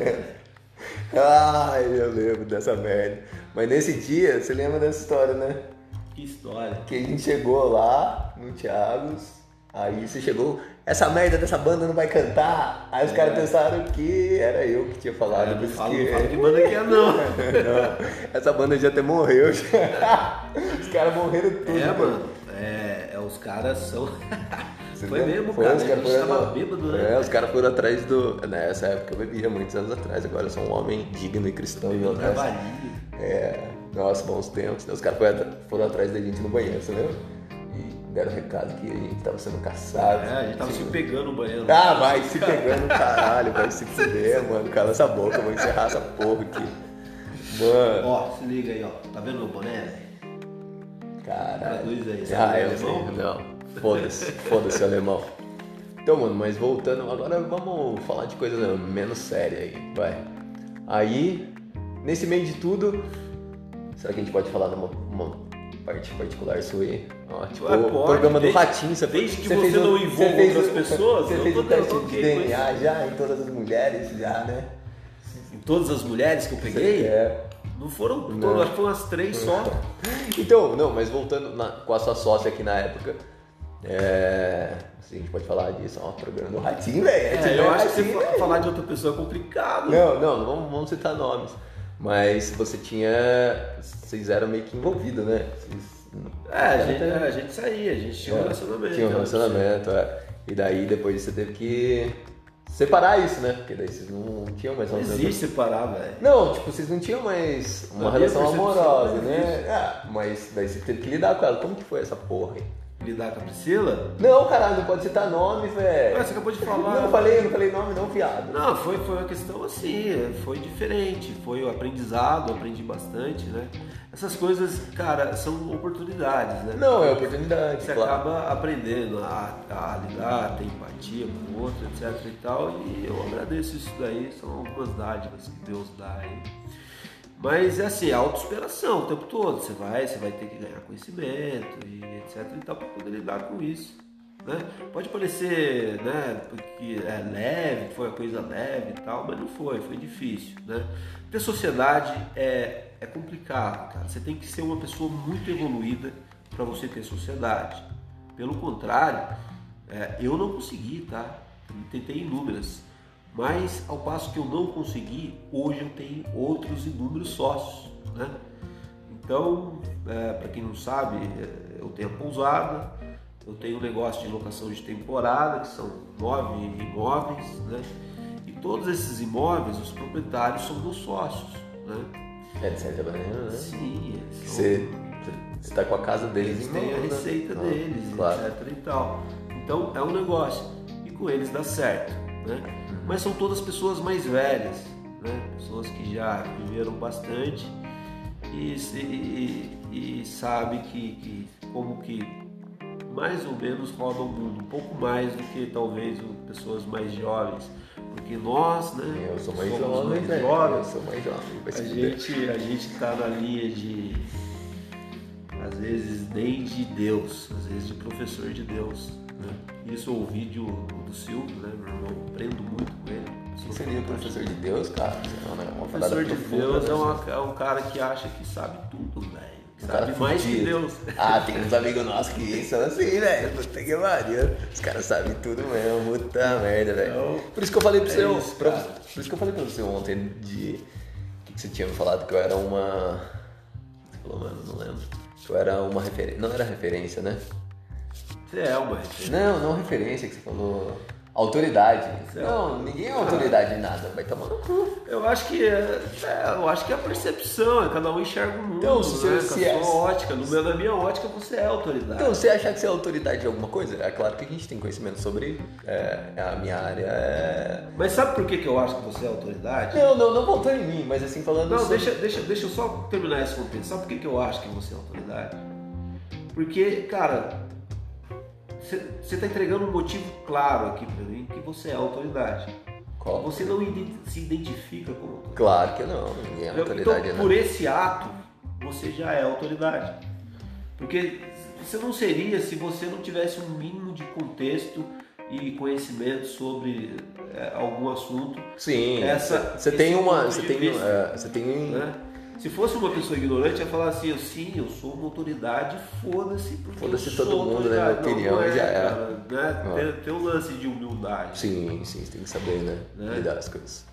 Ai, eu lembro dessa merda. Mas nesse dia, você lembra dessa história, né? Que história. Que a gente chegou lá no Thiagos, aí você chegou, essa merda dessa banda não vai cantar. Aí os caras pensaram que era eu que tinha falado. É. Não fala, que... não banda que é não. Não, essa banda já até morreu. já. Os caras morreram tudo. É, cara. mano. É, é, os caras são. Foi mesmo, Foi, cara. os A caras gente foram- tava bêbado, né? É, os caras foram atrás do. Nessa época eu bebia, muitos anos atrás, agora eu sou um homem digno e cristão e honesto. Trabalhinho. É, nossa, bons tempos. Os caras foram, foram atrás da gente no banheiro, você lembra? E deram recado que a gente tava sendo caçado. É, a gente tava se pegando no banheiro. Ah, vai se pegando, caralho, vai se fuder, mano. Cala essa boca, vou encerrar essa porra aqui. Mano, Ó, se liga aí, ó. Tá vendo meu boné, velho? Caralho. Traduz aí, Ah, eu sei, alemão? não. Foda-se, foda-se alemão. Então, mano, mas voltando, agora vamos falar de coisa menos séria aí, vai. Aí, nesse meio de tudo, será que a gente pode falar numa uma parte particular sua aí? Ó, tipo, Ué, o pode, programa do desde- Ratinho, você desde que você você fez não o- envolva você outras pessoas, Você fez o teste de DNA já em todas as mulheres, já, né? Em todas as mulheres que eu peguei, É. não foram Não. todas, acho que foram umas três só. Então, não, mas voltando na- com a sua sócia aqui na época, é, se a gente pode falar disso, ó, programa do Ratinho, velho. É, eu acho que Ratinho, você velho. falar de outra pessoa é complicado. Não, não, não vamos, vamos citar nomes. Mas você tinha. Vocês eram meio que envolvidos, né? Vocês- É, a gente, é, a gente saía, a gente tinha um relacionamento. Tinha um relacionamento, é. E daí depois você teve que separar isso, né? Porque daí vocês não tinham mais Não existe separar, velho. Não, tipo, vocês não tinham mais uma minha relação amorosa, não né? Ah, mas daí você teve que lidar com ela. Como que foi essa porra aí? Lidar com a Priscila? Não, caralho, não pode citar nome, velho. Você acabou de falar. Não, eu falei, não falei nome não, viado. Não, foi, foi uma questão assim, foi diferente, foi o aprendizado, aprendi bastante, né? Essas coisas, cara, são oportunidades, né? Não, é oportunidade, Você claro. acaba aprendendo a, a lidar, a ter empatia com o outro, etc e tal, e eu agradeço isso daí, são algumas dádivas que Deus dá aí. Mas é assim, autossuperação o tempo todo, você vai, você vai ter que ganhar conhecimento e etc e tal para poder lidar com isso. Né? Pode parecer né, que é leve, foi uma coisa leve e tal, mas não foi, foi difícil. Né? Ter sociedade é, é complicado, cara. Você tem que ser uma pessoa muito evoluída para você ter sociedade. Pelo contrário, é, eu não consegui, tá? Tentei inúmeras. Mas ao passo que eu não consegui, hoje eu tenho outros inúmeros sócios, né? Então, é, para quem não sabe, é, eu tenho a pousada, eu tenho um negócio de locação de temporada, que são nove imóveis, né? E todos esses imóveis, os proprietários são meus sócios, né? É de certa maneira, né? Sim, são- Você está com a casa deles eles em têm a né? receita Ah, deles, Claro. etc e tal. Então é um negócio e com eles dá certo, né? Mas são todas pessoas mais velhas, né? Pessoas que já viveram bastante e, se- e, e sabe que, que como que mais ou menos roda o mundo, um pouco mais do que talvez pessoas mais jovens, porque nós, né? Eu sou mais somos jovem, mais velho. jovens, Eu sou mais jovem. A gente, a gente tá na linha de. Às vezes nem de Deus, às vezes de professor de Deus. Né? Isso eu ouvi de, do Silvio, né? Meu irmão, aprendo muito com ele. O que seria professor de Deus, cara? Não, né? Uma Professor de Deus né? é, uma- é um cara que acha que sabe tudo, velho. Um cara sabe mais que. Deus. Ah, tem uns amigos nossos que são assim, velho. Puta que pariu. Os caras sabem tudo mesmo. Puta merda, velho. Por isso que eu falei pra é você. isso, pra- por isso que eu falei pra você ontem de. O que, que você tinha me falado? Que eu era uma. Você falou, mano, não lembro. Que eu era uma referência. Não era referência, né? Você é uma referência. Não, não referência que você falou. Autoridade. É Não, ninguém é autoridade em nada. Vai tomar no cu. Eu acho que é, é, eu acho que é a percepção, é cada um enxerga o mundo, Então, se né? você- com a é- sua ótica. No meu, na minha ótica, você é autoridade. Então, você achar que você é autoridade em alguma coisa? É claro que a gente tem conhecimento sobre. é, a minha área é. Mas sabe por que, que eu acho que você é autoridade? Não, não, não voltando em mim, mas assim falando. Não, sobre- deixa, deixa, deixa eu só terminar esse contexto. Sabe por que, que eu acho que você é autoridade? Porque, cara, você está entregando um motivo claro aqui pra mim que você é autoridade. Qual? Você não se identifica como autoridade. Claro que não, ninguém é autoridade, então, por esse ato, você já é autoridade. Porque você não seria se você não tivesse um mínimo de contexto e conhecimento sobre é, algum assunto. Sim. Essa- você tem uma. Você tem. vista. é, Você tem. né? Se fosse uma pessoa ignorante, ia falar assim, eu, sim, eu sou uma autoridade, foda-se, porque Foda-se todo mundo, né? Minha opinião não, não já é. cara, né? Tem, tem um lance de humildade. Sim, sim, você tem que saber, né? Né? Lidar as coisas.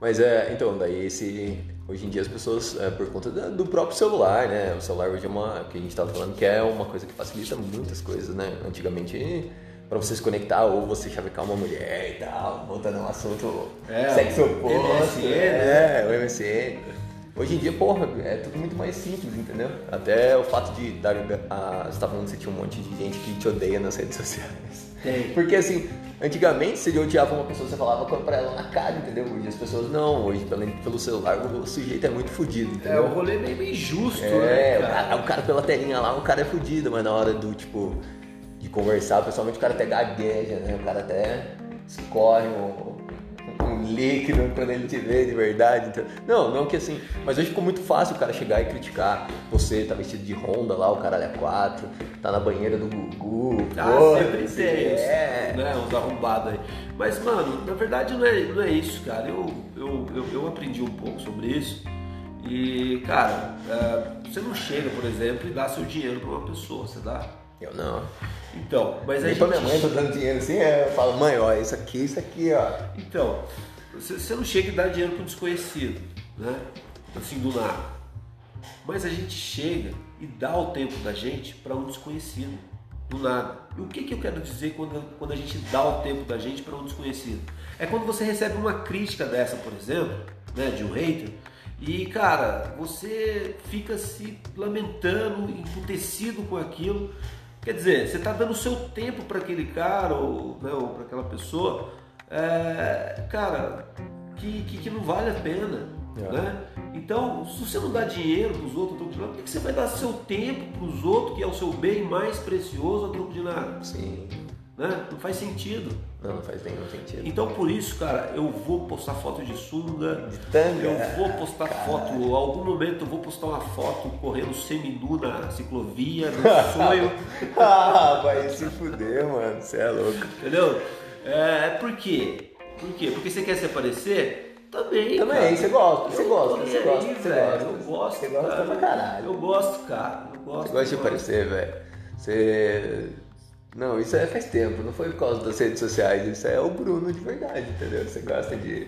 Mas é, então, daí esse. Hoje em dia as pessoas, é, por conta do próprio celular, né? O celular hoje é uma. que a gente tava falando que é uma coisa que facilita muitas coisas, né? Antigamente, pra você se conectar ou você chavecar uma mulher e tal, voltando ao assunto É, sexo oposto. MSN, É, o MSN. Hoje em dia, porra, é tudo muito mais simples, entendeu? Até o fato de dar. A, você tá falando que você tinha um monte de gente que te odeia nas redes sociais. Tem. Porque assim, antigamente você odiava uma pessoa, você falava pra ela na cara, entendeu? Hoje as pessoas não, hoje pelo, pelo celular o sujeito é muito fodido, É, entendeu? o rolê meio, meio injusto, É, né, o cara? cara, o cara pela telinha lá, o cara é fudido, mas na hora do tipo de conversar, pessoalmente o cara até gagueja, né? O cara até escorre um, um líquido quando ele te vê de verdade. Então, não, não que assim, mas hoje ficou muito fácil o cara chegar e criticar. Você tá vestido de Honda lá, o caralho é 4, tá na banheira do Gugu. Ah, pô, sempre tem, é. né? Uns arrombados aí. Mas, mano, na verdade não é, não é isso, cara. Eu, eu, eu, eu aprendi um pouco sobre isso. E, cara, é, você não chega, por exemplo, e dá seu dinheiro pra uma pessoa, você dá? Eu não. Então, mas a Nem gente. minha mãe, tô dando dinheiro assim, é, eu falo, mãe, ó, isso aqui, isso aqui, ó. Então, você, você não chega e dá dinheiro para um desconhecido, né? Assim, do nada. Mas a gente chega e dá o tempo da gente para um desconhecido, do nada. E o que, que eu quero dizer quando, quando a gente dá o tempo da gente para um desconhecido? É quando você recebe uma crítica dessa, por exemplo, né, de um hater, e cara, você fica se lamentando, emputecido com aquilo. Quer dizer, você está dando o seu tempo para aquele cara ou, né, ou para aquela pessoa, é, cara, que, que, que não vale a pena. É. Né? Então, se você não dá dinheiro para os outros a troco de nada, por que que você vai dar seu tempo para os outros, que é o seu bem mais precioso, a troco de nada? Sim. Né? Não faz sentido. Não, não faz nenhum sentido. Então, por isso, cara, eu vou postar foto de sunga, tanga. eu vou postar foto, em algum momento eu vou postar uma foto correndo seminu na ciclovia, no sonho, ah, vai se fuder, mano. Você é louco. entendeu? É, por quê? Por quê? Porque você quer se aparecer? Também, Também, cara. você gosta, você gosta, você gosta, aí, você velho. gosta. Eu gosto, Você gosta cara. pra caralho. Eu gosto, cara. Eu gosto. Você gosta de aparecer, velho. Você. Não, isso é faz tempo, não foi por causa das redes sociais, isso é o Bruno de verdade, entendeu? Você gosta de.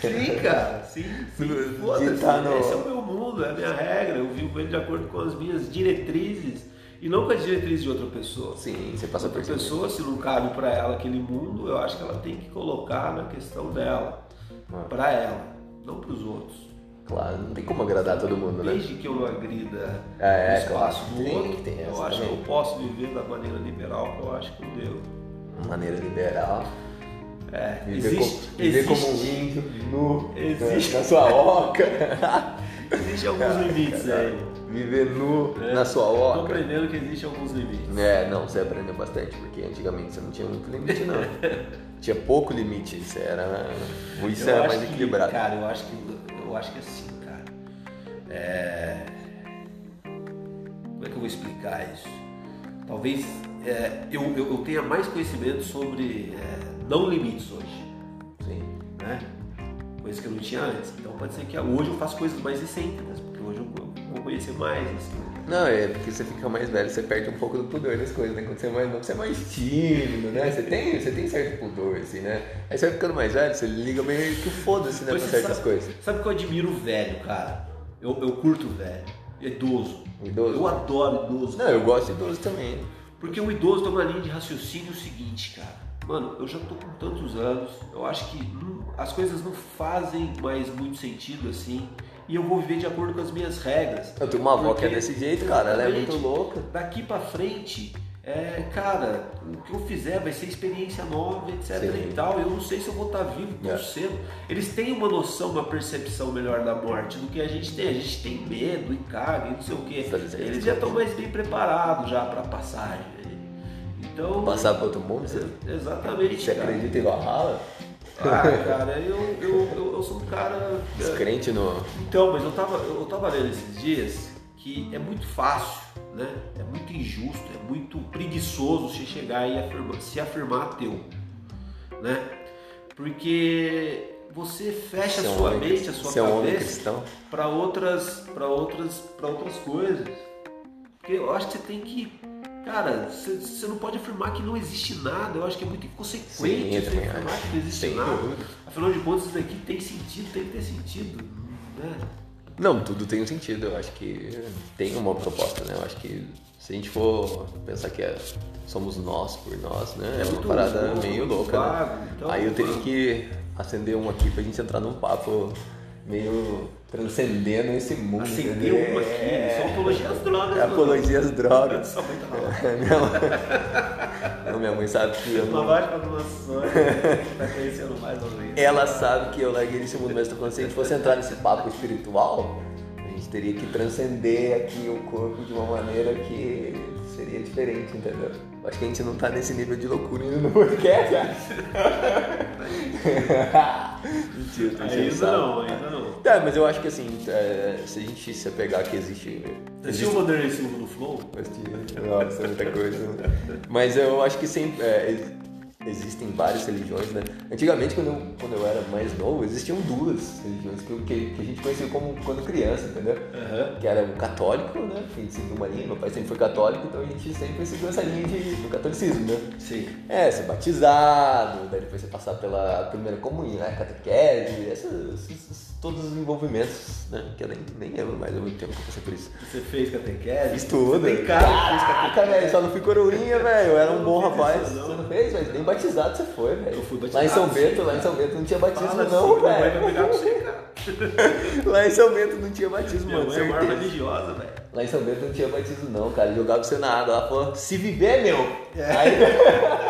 Sim, cara, sim. sim. De tá no... Esse é o meu mundo, é a minha regra. Eu vivo ele de acordo com as minhas diretrizes e não com as diretrizes de outra pessoa. Sim, você passa outra por pessoa, se não cabe para ela aquele mundo, eu acho que ela tem que colocar na questão dela, Ah. para ela, não para os outros. Claro, não tem como agradar todo mundo, né? Desde que eu não agrida É, é, o espaço claro. do Tem- outro, tem eu acho que eu posso viver da maneira liberal que eu acho que eu devo. Maneira liberal. É, Viver, existe, como, viver como um índio, nu, Existe. na, na sua oca. existe alguns limites aí. Viver nu É. na sua Tô oca. aprendendo que existem alguns limites. É, não, você aprendeu bastante, porque antigamente você não tinha muito limite, não. tinha pouco limite, você era. Isso Eu era mais que, equilibrado. Cara, eu acho que eu acho que assim, cara. É... Como é que eu vou explicar isso? Talvez é, eu, eu, eu tenha mais conhecimento sobre é, não limites hoje, Sim. né? Coisa que eu não tinha antes. Então pode ser que hoje eu faço coisas mais excêntricas, porque hoje eu vou- conhecer mais assim. Não, é porque você fica mais velho, você perde um pouco do pudor das coisas, né? Quando você é mais novo, você é mais tímido, né? Você tem, você tem certo pudor, assim, né? Aí você vai ficando mais velho, você liga meio que foda-se, né, pra certas sabe, coisas. Sabe que eu admiro o velho, cara? Eu, eu curto o velho, idoso. O idoso? Eu adoro idoso. Não, eu gosto de idoso também. Porque o idoso tem uma linha de raciocínio o seguinte, cara. Mano, eu já tô com tantos anos, eu acho que não- as coisas não fazem mais muito sentido assim. E eu vou viver de acordo com as minhas regras. Eu tenho uma avó que é desse jeito, cara, ela é muito louca. Daqui pra frente, é, cara, o que eu fizer vai ser experiência nova, etc Sim. e tal. Eu não sei se eu vou estar vivo tão É. cedo. Eles têm uma noção, uma percepção melhor da morte do que a gente tem. A gente tem medo e caga e não sei o quê. Tá Eles já estão mais bem preparados já pra passagem. Então. Passar para outro mundo, você, Exatamente. você cara. acredita em Valhalla? Ah, cara, eu, eu, eu, eu sou um cara. Descrente no. Então, mas eu tava, eu tava lendo esses dias que é muito fácil, né? É muito injusto, é muito preguiçoso você chegar e afirma- se afirmar ateu, né? Porque você fecha é a sua homem- mente, a sua é cabeça para outras, para outras, para outras coisas. Porque eu acho que você tem que, cara, você, não pode afirmar que não existe nada. Eu acho que é muito inconsequente Sim, afirmar que não existe Sem nada. Afinal de contas, isso daqui tem sentido, tem que ter sentido, né? Não, tudo tem um sentido. Eu acho que tem uma proposta, né? Eu acho que se a gente for pensar que é- somos nós por nós, né? É, uma parada meio louca, né? Então, Aí eu teria mano. que acender um aqui pra gente entrar num papo meio transcendendo esse mundo. Acendeu entendeu? uma aqui, É. só apologia às drogas. É apologia às drogas. Lá. Minha mãe- Não, minha mãe sabe que eu não. Para doações, tá conhecendo mais ou menos. Ela sabe que eu larguei esse mundo, mas tô se a gente fosse entrar nesse papo espiritual, a gente teria que transcender aqui o corpo de uma maneira que seria diferente, entendeu? Acho que a gente não tá nesse nível de loucura ainda no podcast, cara. Mentira, tô Ainda não, ainda não. Tá, mas eu acho que assim, é, se a gente se apegar que existe. Assistiu o Silva no Flow? Nossa, muita coisa. né? Mas eu acho que sempre. é, existem várias religiões, né? Antigamente, quando eu, quando eu era mais novo, existiam duas religiões que, que, que a gente conhecia como quando criança, entendeu? Aham. Que era o católico, né? Que seguiu uma linha, meu pai sempre foi católico, então a gente sempre seguiu essa linha de, do catolicismo, né? Sim. É, ser batizado, daí depois você passar pela primeira comunhão, né? catequese, esses, esses- todos os envolvimentos, né? Que eu nem, nem lembro mais há muito tempo que eu passei por isso. Você fez catequese? Fiz tudo. Tem cara que fez velho, só não fui coroinha, velho. Eu era um bom não rapaz. isso, não. Você não fez, velho? Nem batizado você foi, velho. Eu fui Lá em batizado, São Bento, lá em. São Bento não tinha batismo, Fala não, assim, velho. com você, cara. Lá em São Bento não tinha batismo, Minha mano. mãe é uma religiosa, velho. Lá em São Bento não tinha batismo, não, cara. Jogava o Senado. Ela falou, se viver, meu. É. Aí...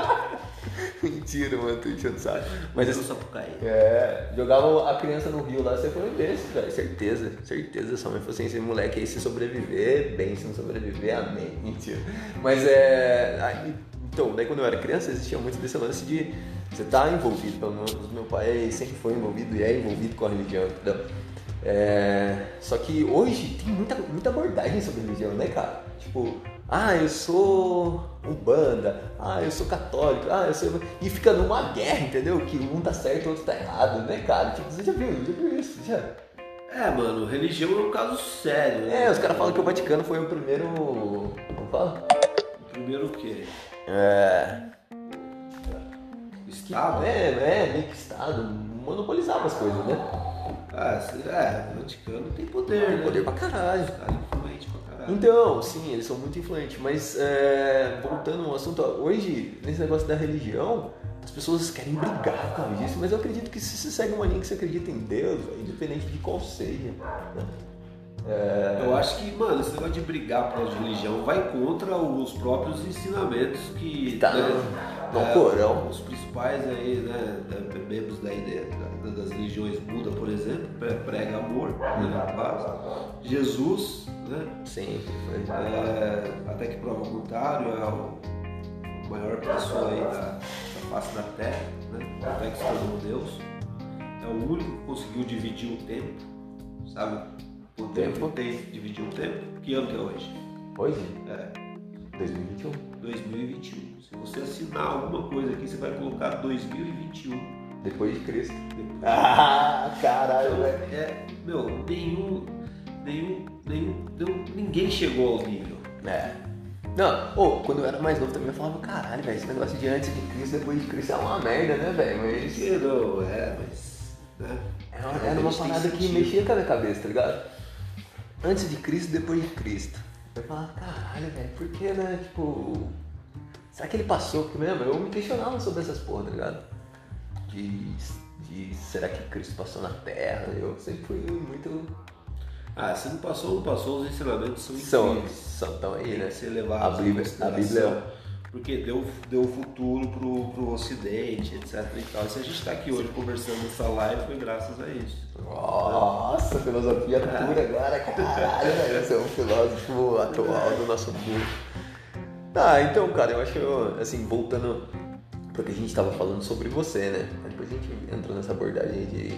Mentira, mano, tô enchendo o saco. Mas eu assim, só Sapucaí. É, jogava a criança no rio lá, você foi um desses, velho. Certeza, certeza. Sua mãe falou assim: esse moleque aí, se sobreviver, bem, se não sobreviver, amém. Mentira. Mas é. aí, então, daí quando eu era criança, existia muito desse lance de você tá envolvido. Pelo menos meu pai sempre foi envolvido e é envolvido com a religião, entendeu? É, só que hoje tem muita, muita abordagem sobre religião, né, cara? Tipo, ah, eu sou umbanda, ah, eu sou católico, ah, eu sou. E fica numa guerra, entendeu? Que um tá certo e o outro tá errado, né, cara? Tipo, você já viu? Já viu isso? Já? É, mano, religião é um caso sério, né? É, os caras falam que o Vaticano foi o primeiro. Como fala? O Primeiro o quê? É. Estado? É, é, meio que Estado. Monopolizava as coisas, né? Ah, é, o Vaticano tem poder, Tem né? poder pra caralho. Cara influente Então, sim, eles são muito influentes, mas é, voltando ao assunto, hoje, nesse negócio da religião, as pessoas querem brigar por causa disso, mas eu acredito que se você segue uma linha que você acredita em Deus, velho, independente de qual seja, né? É, Eu acho que, mano, esse negócio de brigar por causa de religião vai contra os próprios ensinamentos que. Tá né, no é, Corão. Os principais aí, né, da- membros da ideia da- das religiões Buda, por exemplo, pre- prega amor, né. Jesus, né, sempre foi. é, até que prova o contrário, é o maior pessoa aí da, da face da terra, né, até que se tornou Deus. É o único que conseguiu dividir o tempo, sabe? O tempo Tempo. tem dividir o tempo. Que ano que é hoje? Hoje? É 2021. 2021. Se você assinar alguma coisa aqui, você vai colocar 2021. Depois de Cristo. Ah, caralho, Então, velho. é, meu, nenhum, nenhum, não- ninguém chegou ao nível. É. Não, ô, quando eu era mais novo também eu falava, caralho, velho, esse negócio de antes de Cristo, depois de Cristo é uma merda, né, velho? Mas. Que não, é, mas. Né? Era uma, era uma parada que mexia com a minha cabeça, tá ligado? Antes de Cristo, depois de Cristo. Eu falava, caralho, velho, por que, né? Tipo. Será que ele passou? Porque mesmo, eu me questionava sobre essas porra, tá ligado? De, de será que Cristo passou na Terra? Eu sempre fui muito. Ah, se não passou, não passou, os ensinamentos são São, incríveis. são tão aí, Tem né? ser levado A Bíblia, a Bíblia Porque deu, deu futuro pro, pro ocidente, etc e tal. Se a gente tá aqui hoje conversando nessa live, foi graças a isso. Nossa, filosofia pura agora, caralho, velho. Você é um filósofo atual do nosso mundo. Ah, então, cara, eu acho que, eu, assim, voltando pro que a gente tava falando sobre você, né? Depois a gente entrou nessa abordagem de,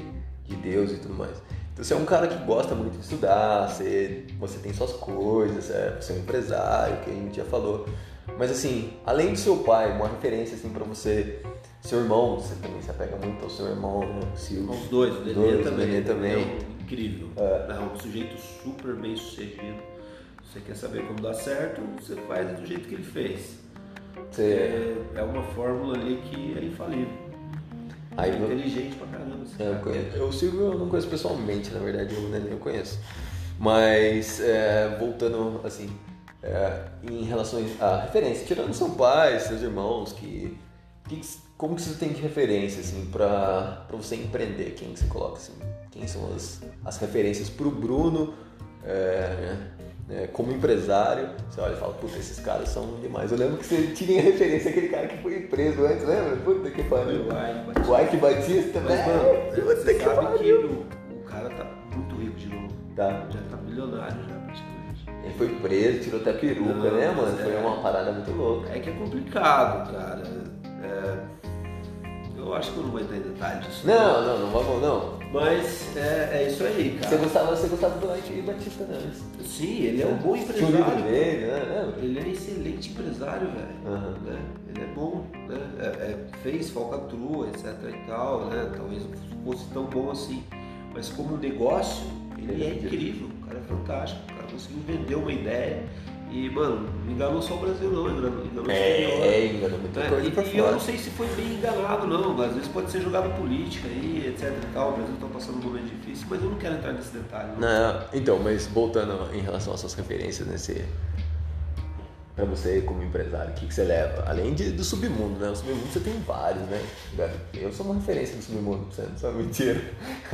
de Deus e tudo mais. Então, você é um cara que gosta muito de estudar, você, você tem suas coisas, é, você é um empresário, que a gente já falou. Mas, assim, além do seu pai, uma referência, assim, pra você, seu irmão, você também se apega muito ao seu irmão, né? Silvio. Os dois, o Nenê também. Nenê também. É incrível. É um sujeito super bem sucedido. Você quer saber como dar certo, você faz do jeito que ele fez. Você... É, é uma fórmula ali que é infalível. Aí, é inteligente pra caramba. É, eu conheço. O Silvio eu não conheço pessoalmente, na verdade, o Nenê eu conheço. Mas, é, voltando, assim, é, em relação à referência, tirando seu pai, seus irmãos, que, que como que você tem de referência, assim, pra, pra você empreender? Quem que você coloca, assim? Quem são as, as referências pro Bruno, é, é, como empresário? Você olha e fala, puta, esses caras são demais. Eu lembro que você tinha referência àquele cara que foi preso antes, lembra? Puta que pariu. O Ike Batista. Mas, velho. mano, Puta você que sabe pariu. que o, o cara tá muito rico de novo. Tá. Já tá milionário já, praticamente. Ele foi preso, tirou até a peruca, Não, né, mano? mas Foi é. uma parada muito louca. É que é complicado, cara. É, Eu acho que eu não vou entrar em detalhes disso. Não, não, não vamos, não. Mas é, é isso aí, cara. Você gostava, você gostava do Ike Batista, né? Sim, ele é um bom Tinha o livro empresário. dele, né? Ele é excelente empresário, velho. Aham. Né? Ele é bom, né? É- é, fez falcatrua, etc e tal, né? Talvez não fosse tão bom assim. Mas como negócio, ele Ele é é incrível. O cara é fantástico. O cara conseguiu vender uma ideia. E, mano, enganou só o Brasil não, enganou, enganou o exterior. É, enganou muita né? coisa pra E, e eu não sei se foi bem enganado não, mas às vezes pode ser jogada política aí, etc e tal. O Brasil tá passando um momento difícil, mas eu não quero entrar nesse detalhe. Não. Não, então, mas voltando em relação às suas referências nesse. Pra você como empresário, o que, que você leva? Além de, do submundo, né? O submundo você tem vários, né? Eu sou uma referência do submundo, você não sabe mentira.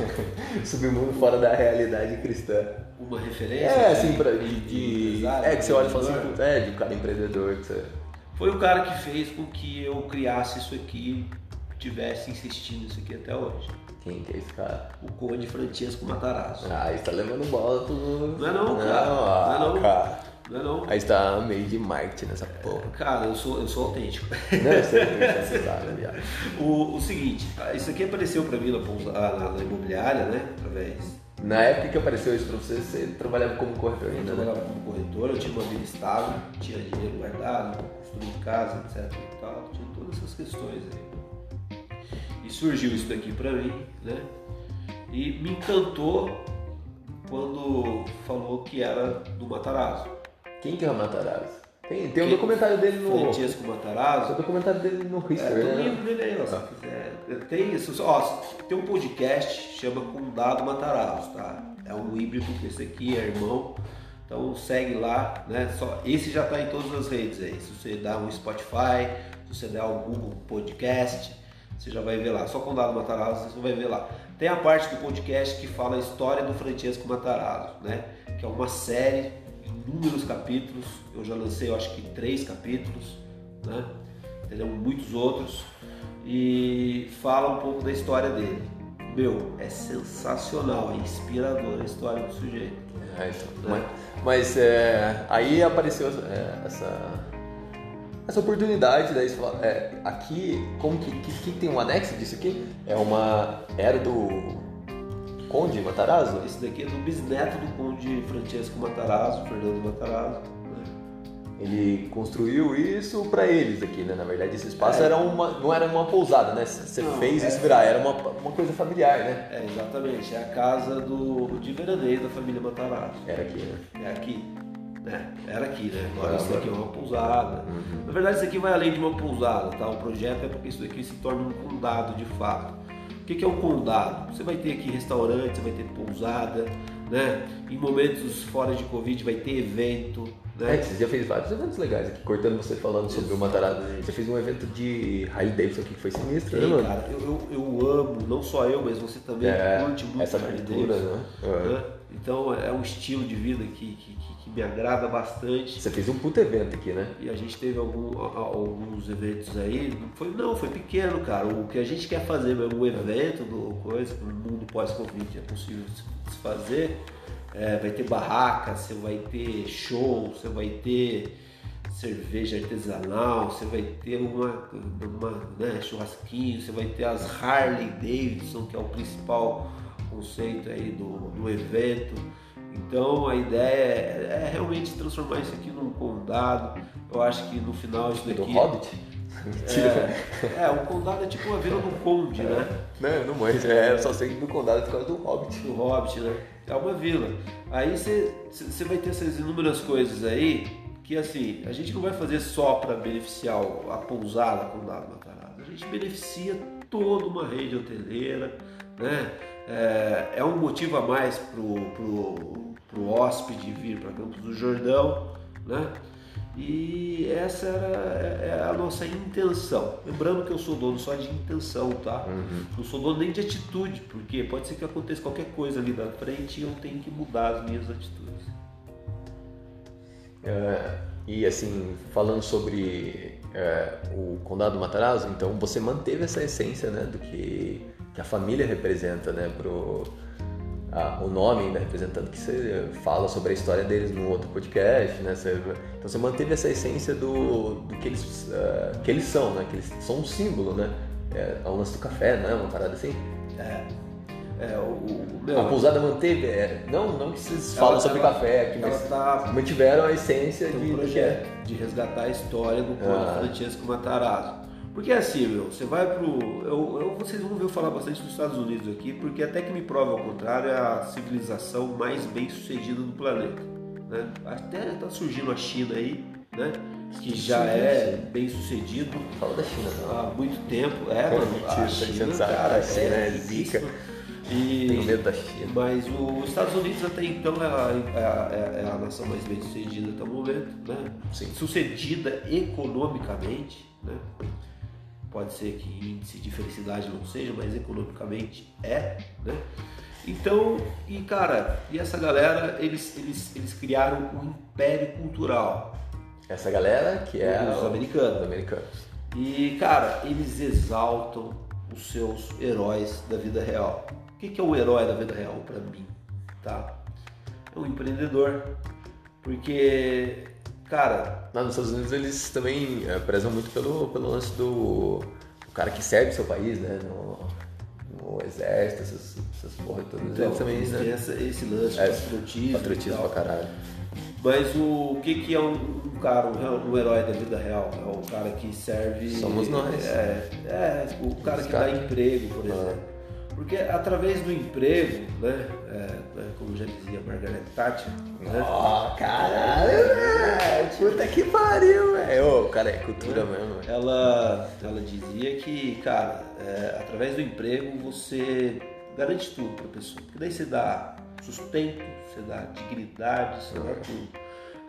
submundo fora da realidade cristã. Uma referência? É, assim, pra, de, de- É, que você olha e fala assim, é, de um cara empreendedor que você. Foi o cara que fez com que eu criasse isso aqui, tivesse insistindo nisso aqui até hoje. Quem que é esse cara? O Conde Francesco Matarazzo. Ah, você tá levando bola pro. Não é não, cara. ah, Não é não. cara. Não é não? Aí você tá meio de marketing nessa porra. Cara, eu sou, eu sou autêntico. Não, eu sei que você sabe, viado. o, o seguinte, isso aqui apareceu pra mim na, na, na imobiliária, né? Através. Na época que apareceu isso pra você, você trabalhava como corretor Eu ainda, né? trabalhava como corretor, eu tinha uma vida estável, tinha dinheiro guardado, em casa, etc e tal, tinha todas essas questões aí. E surgiu isso daqui pra mim, né? E me encantou quando falou que era do Matarazzo. Quem que é o Matarazzo? Tem, tem um documentário dele no. Francesco Tem um Matarazzo. documentário dele no É, History, tem um né? livro dele aí, ó, se quiser. Tem isso, ó, tem um podcast chama Condado Matarazzo, tá? É um híbrido com esse aqui, é irmão. Então segue lá, né? Só, esse já tá em todas as redes aí. Se você dá um Spotify, se você der um Google Podcast, você já vai ver lá. Só Condado Matarazzo, você vai ver lá. Tem a parte do podcast que fala a história do Francesco Matarazzo, né? Que é uma série, inúmeros capítulos. Eu já lancei, eu acho que três capítulos, né? Entendeu? Muitos outros. E fala um pouco da história dele. Meu, é sensacional, é inspirador a história do sujeito. É, então, mas mas, é, aí apareceu é, essa, essa oportunidade, daí você fala, é, aqui, como que, que, que tem um anexo disso aqui? É uma. Era do Conde Matarazzo? Esse daqui é do bisneto do conde Francesco Matarazzo, Fernando Matarazzo. Ele construiu isso para eles aqui, né? Na verdade, esse espaço É. era uma, não era uma pousada, né? Você Não, fez é- isso virar, era uma, uma coisa familiar, né? É, exatamente, é a casa do, de veraneio da família Matarazzo. Era aqui, né? É aqui. Né? Era aqui, né? Agora isso daqui é uma pousada. Na verdade, isso aqui vai além de uma pousada, tá? O projeto é porque isso daqui se torna um condado de fato. O que é um condado? Você vai ter aqui restaurante, você vai ter pousada, né? Em momentos fora de Covid vai ter evento, É, né? que você já fez vários eventos legais aqui, cortando você falando sobre o. Exatamente. Você fez um evento de Harley Davidson aqui que foi sinistro, Tem, né, mano? cara, eu, eu, eu amo, não só eu, mas você também É, curte muito essa Harley Davidson, né? É. né? Então é um estilo de vida que, que, que- me agrada bastante. Você fez um puta evento aqui, né? E a gente teve algum- alguns eventos aí, não foi, não, foi pequeno, cara. O que a gente quer fazer mesmo, um evento, do, coisa, no mundo pós-Covid é possível se se fazer. É, vai ter barraca, você vai ter show, você vai ter cerveja artesanal, você vai ter uma, uma né, churrasquinho, você vai ter as Harley Davidson, que é o principal conceito aí do, do evento. Então a ideia é, é realmente transformar isso aqui num condado. Eu acho que no final isso daqui. Do Hobbit? É, é, o condado é tipo uma vila do conde, né? Não, não manjo. É, eu só sei do condado por causa do Hobbit. do Hobbit, né? É uma vila. Aí você vai ter essas inúmeras coisas aí que assim, a gente não vai fazer só para beneficiar a pousada Condado Matarazzo. A gente beneficia toda uma rede hoteleira, né? É, é um motivo a mais pro, pro hóspede vir para Campos do Jordão, né? E essa era é- é a nossa intenção. Lembrando que eu sou dono só de intenção, tá? Não sou dono nem de atitude, porque pode ser que aconteça qualquer coisa ali na frente e eu tenho que mudar as minhas atitudes. É, e assim, falando sobre é, o Condado Matarazzo, então você manteve essa essência né, do que, que a família representa, né, pro, a- o nome ainda representando que você fala sobre a história deles no outro podcast, né? você- então você manteve essa essência do, do que, eles, é, que eles são, né? Que eles são um símbolo, né? É, é o lance do café, né? Uma parada assim. É, o, o A pousada manteve, é, não, não que vocês falam sobre ela- café aqui, mas tá mantiveram a essência de, um que é. projeto de resgatar a história do Conde Ah. Francesco Matarazzo. Porque assim, meu, você vai pro. Eu, eu- vocês vão ver eu falar bastante dos Estados Unidos aqui, porque até que me prova ao contrário, é a civilização mais bem sucedida do planeta. Né? Até tá surgindo a China aí, né? Que já Sim, é bem sucedido Fala da China, não. há muito tempo. É, mano, Mentira, a tá China, cara, A China é riquíssima. zica. E, Tenho medo da China. mas os Estados Unidos até então é a, é a- é a nação mais bem sucedida até o momento, né? Sim. Sucedida economicamente, né? Pode ser que índice de felicidade não seja, mas economicamente é, né? Então, e cara, e essa galera, eles, eles, eles criaram um império cultural. Essa galera que é Os o- americanos. os americanos. E, cara, eles exaltam os seus heróis da vida real. O que que é um herói da vida real para mim? Tá? É um empreendedor. Porque, cara, Lá nos Estados Unidos eles também é, prezam muito pelo, pelo lance do o cara que serve o seu país, né? No, no exército, essas, essas porra todas. então, eles também, né? essa- esse lance, É, patriotismo. Patriotismo pra caralho. Mas o, o que, que é um, um cara, um, um herói da vida real? É o cara que serve. Somos nós. É, é o cara Os que cara- dá emprego, por Ah. Porque através do emprego, né, é, é como já dizia Margaret Thatcher, né? Oh, caralho, velho! Puta que pariu, velho! Ô, cara, é cultura mesmo, velho. Ela, ela dizia que, cara, é, através do emprego você garante tudo pra pessoa. Porque daí você dá sustento, você dá dignidade, você dá tudo.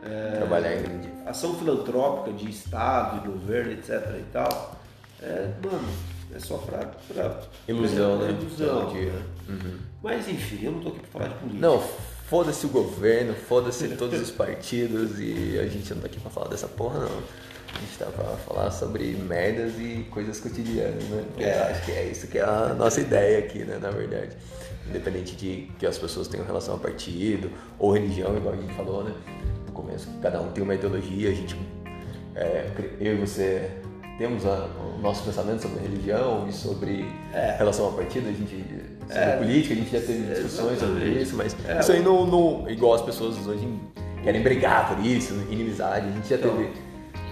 É, Trabalhar em ação filantrópica de Estado, de governo, etc e tal. É, mano, é só pra. pra Ilusão, pra- né? Ilusão. Entendi. né? Mas enfim, eu não tô aqui pra falar de política. Não, foda-se o governo, foda-se todos os partidos e a gente não tá aqui pra falar dessa porra, não. A gente tá pra falar sobre merdas e coisas cotidianas, né? É. Eu acho que é isso que é a nossa ideia aqui, né, na verdade. Independente de que as pessoas tenham relação a partido ou religião, igual a gente falou, né? No começo, cada um tem uma ideologia, a gente, é, eu e você temos a- o nosso pensamento sobre religião e sobre É. relação a partido, a gente sobre É. política, a gente já teve discussões sobre isso, mas É. isso aí não, não- igual as pessoas hoje querem brigar por isso, inimizade, a gente já Então. teve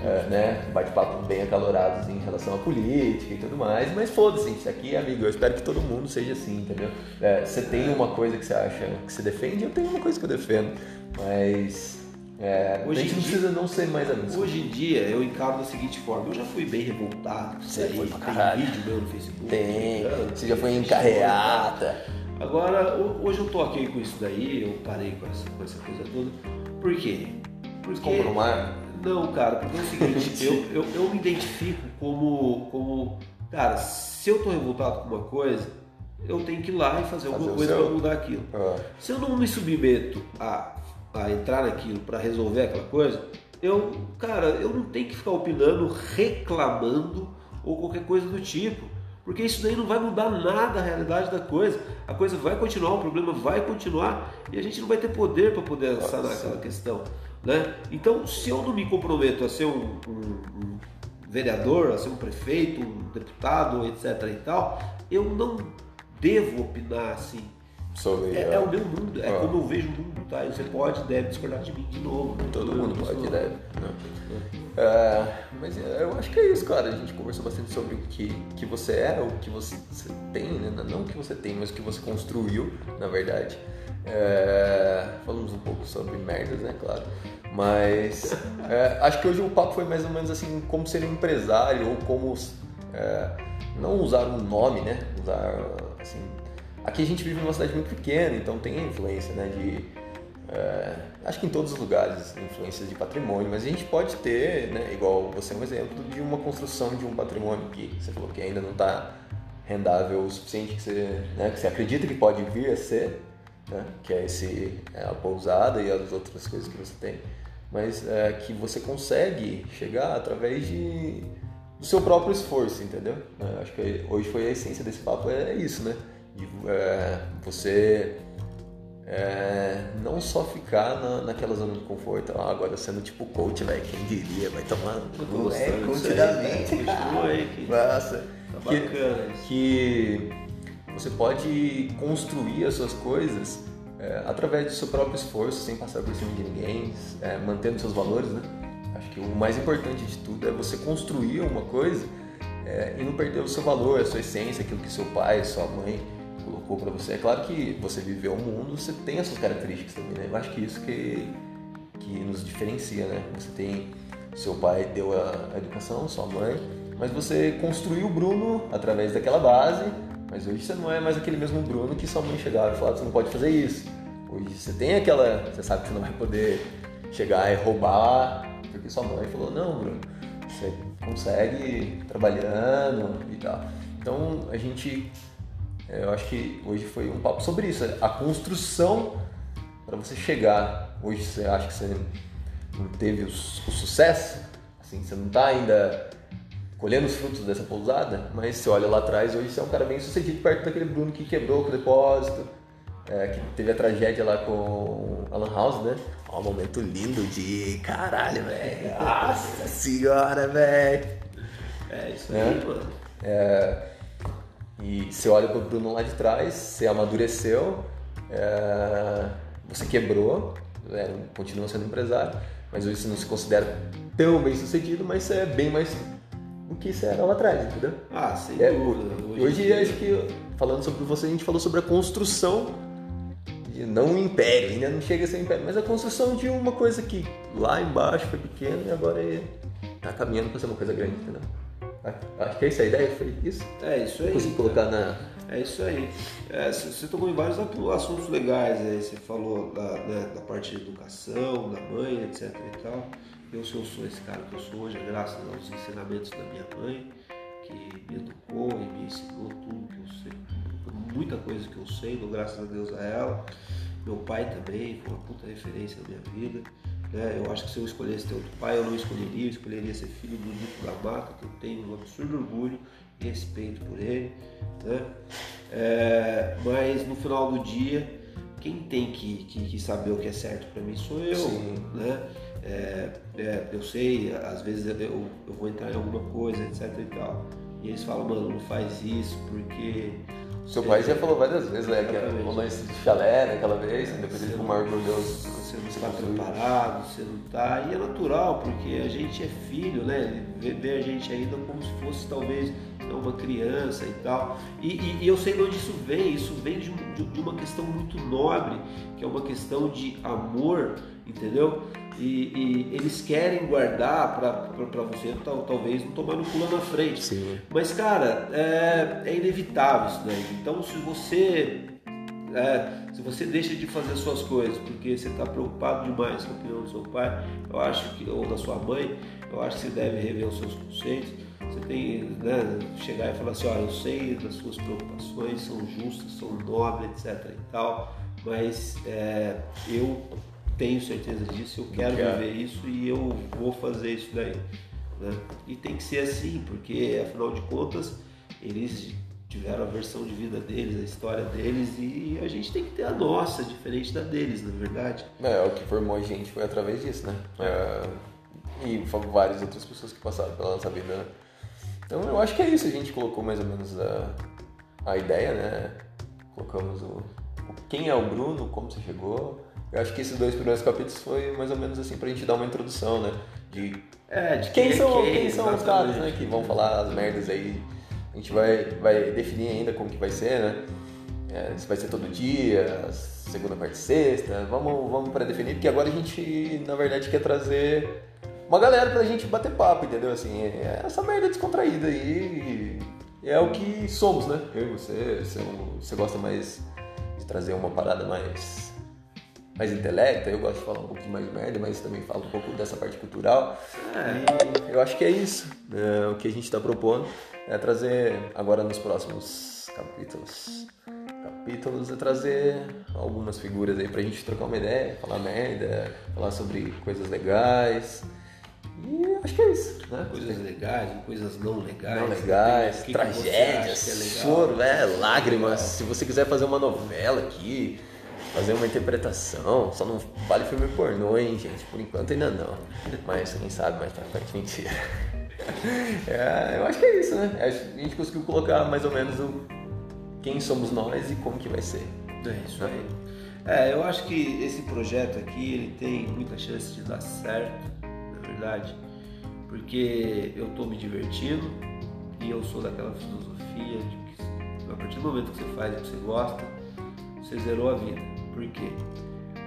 é, né, bate-papo bem acalorados em relação à política e tudo mais, mas foda-se, gente, aqui, amigo, eu espero que todo mundo seja assim, entendeu? É, você tem uma coisa que você acha que você defende, eu tenho uma coisa que eu defendo, mas é, Hoje a gente não precisa não ser mais amigos. Hoje em dia eu encaro da seguinte forma, eu já fui bem revoltado Você aí, foi pra tem caralho. vídeo meu no Facebook. Tem, você já foi em carreata. Agora, ho- hoje eu tô ok com isso daí, eu parei com essa, com essa coisa toda. Por quê? Porque. Comprou uma Não, cara, porque é o seguinte, eu, eu, eu me identifico como, como. Cara, se eu tô revoltado com uma coisa, eu tenho que ir lá e fazer alguma Fazer o coisa seu. para mudar aquilo. Ah, Se eu não me submeto a, a entrar naquilo para resolver aquela coisa, eu, cara, eu não tenho que ficar opinando, reclamando ou qualquer coisa do tipo. Porque isso daí não vai mudar nada a realidade da coisa. A coisa vai continuar, o problema vai continuar e a gente não vai ter poder para poder sanar Nossa. aquela questão. Né? Então, se eu não me comprometo a ser um, um- um vereador, a ser um prefeito, um deputado, etc. e tal, eu não devo opinar assim. Sobre É, é o meu mundo, é Ah. como eu vejo o mundo, tá? E você pode, deve discordar de mim de novo. Todo mundo pode, deve. né? É, mas eu acho que é isso, cara. A gente conversou bastante sobre o que, que você é, o que você, tem, né? Não o que você tem, mas o que você construiu, na verdade. É, falamos um pouco sobre merdas, né? Claro. Mas é, acho que hoje o papo foi mais ou menos assim, como ser um empresário ou como é, não usar um nome, né? Usar assim. Aqui a gente vive numa cidade muito pequena, então tem a influência, né? De é, acho que em todos os lugares, influências de patrimônio, mas a gente pode ter, né, igual você é um exemplo de uma construção de um patrimônio que você falou que ainda não está rendável o suficiente que você, né, que você acredita que pode vir a ser, né, que é esse é a pousada e as outras coisas que você tem, mas é, que você consegue chegar através de do seu próprio esforço, entendeu? É, acho que hoje foi a essência desse papo é isso, né? De, é, você é, não só ficar na, naquela zona de conforto, ah, agora sendo tipo coach, velho, quem diria, vai tomar no é, coach da mente. Continua aí, que Nossa, tá que, bacana que você pode construir as suas coisas é, através do seu próprio esforço, sem passar por cima de ninguém, é, mantendo seus valores, né? Acho que o mais importante de tudo é você construir uma coisa é, e não perder o seu valor, a sua essência, aquilo que seu pai, sua mãe colocou para você. É claro que você viveu o mundo, você tem as suas características também, né? Eu acho que isso que, que nos diferencia, né? Você tem seu pai deu a, educação, sua mãe, mas você construiu o Bruno através daquela base, mas hoje você não é mais aquele mesmo Bruno que sua mãe chegava e falava, você não pode fazer isso. Hoje você tem aquela, você sabe que você não vai poder chegar e roubar, porque sua mãe falou, não, Bruno, você consegue trabalhando e tal. Então a gente, eu acho que hoje foi um papo sobre isso, a construção para você chegar. Hoje você acha que você não teve o, su- o sucesso, assim, você não está ainda colhendo os frutos dessa pousada, mas você olha lá atrás, hoje você é um cara bem sucedido perto daquele Bruno que quebrou o depósito, é, que teve a tragédia lá com Alan House, né? Ó, um momento lindo de caralho, velho. Nossa senhora, velho. É isso É. aí, mano. É, e você olha pro Bruno lá de trás, você amadureceu, é, você quebrou, é, continua sendo empresário, mas hoje você não se considera tão bem sucedido, mas você é bem mais do que você era lá atrás, entendeu? Ah, sem É, dúvida. hoje, hoje acho que, falando sobre você, a gente falou sobre a construção, de, não um império, ainda não chega a ser um império, mas a construção de uma coisa que lá embaixo foi pequena e agora é, tá caminhando para ser uma coisa grande, entendeu? Acho que é isso a ideia, foi isso? É isso aí. Consegui colocar na. É isso aí. É, você tocou em vários assuntos legais aí. Você falou da, né, da parte de educação, da mãe, etc e tal. Eu, se eu sou esse cara que eu sou hoje, graças aos ensinamentos da minha mãe, que me educou e me ensinou tudo que eu sei, muita coisa que eu sei, dou graças a Deus a ela. Meu pai também foi uma puta referência na minha vida. Né? Eu acho que se eu escolhesse ter outro pai, eu não escolheria, eu escolheria ser filho do Nico da Mata, que eu tenho um absurdo orgulho e respeito por ele. Né? É, mas no final do dia, quem tem que, que, que saber o que é certo para mim sou eu. Sim. Né? É, é, eu sei, às vezes eu, eu vou entrar em alguma coisa, etc e tal. E eles falam, mano, não faz isso porque. Seu pai já falou várias vezes, né? Que rolou esse chalé naquela vez, depois ele ficou mais orgulhoso. Está preparado, você não está. E é natural, porque a gente é filho, né? Vê, vê a gente ainda como se fosse talvez né, uma criança e tal. E, e- e eu sei de onde isso vem. Isso vem de, de- de uma questão muito nobre, que é uma questão de amor, entendeu? E, e eles querem guardar para você tal- talvez não tomar no pulo na frente. Sim. Mas, cara, é, é inevitável isso daí. Então, se você é, se você deixa de fazer suas coisas porque você está preocupado demais com a opinião do seu pai, eu acho que ou da sua mãe, eu acho que você deve rever os seus conceitos. Você tem né, chegar e falar assim, ó, eu sei das suas preocupações, são justas, são nobres, etc. e tal, mas é, eu tenho certeza disso, eu quero quero. viver isso e eu vou fazer isso daí. né? E tem que ser assim, porque afinal de contas eles tiveram a versão de vida deles, a história deles e a gente tem que ter a nossa, diferente da deles, na verdade. É, o que formou a gente foi através disso, né? É, e foi várias outras pessoas que passaram pela nossa vida, né? Então eu acho que é isso, a gente colocou mais ou menos a, a ideia, né? Colocamos o, o quem é o Bruno, como você chegou. Eu acho que esses dois primeiros capítulos foi mais ou menos assim pra gente dar uma introdução, né? De É, de quem é são, quem, quem são os caras, né? Que vão falar as merdas aí. A gente vai, vai definir ainda como que vai ser, né? É, se vai ser todo dia, segunda, quarta e sexta. Vamos, vamos para definir, porque agora a gente, na verdade, quer trazer uma galera pra gente bater papo, entendeu? Assim, é essa merda descontraída aí. É o que somos, né? Eu e você, você, é você gosta mais de trazer uma parada mais mais intelecta, eu gosto de falar um pouquinho mais de merda, mas também falo um pouco dessa parte cultural. E eu acho que é isso. né? o que a gente está propondo é trazer agora nos próximos capítulos. Capítulos é trazer algumas figuras aí pra gente trocar uma ideia, falar merda, falar sobre coisas legais. E acho que é isso, né? Coisas legais, coisas não legais. Não legais, O que que você tragédias, é legal? choro, é, lágrimas. Se você quiser fazer uma novela aqui, fazer uma interpretação, só não vale filme pornô, hein, gente? Por enquanto ainda não. Mas quem sabe mais pra frente, mentira. É, eu acho que é isso, né? Que A gente conseguiu colocar mais ou menos o quem somos nós e como que vai ser. É isso aí. É, eu acho que esse projeto aqui ele tem muita chance de dar certo, na verdade, porque eu estou me divertindo e eu sou daquela filosofia de que a partir do momento que você faz o que você gosta, você zerou a vida. Por quê?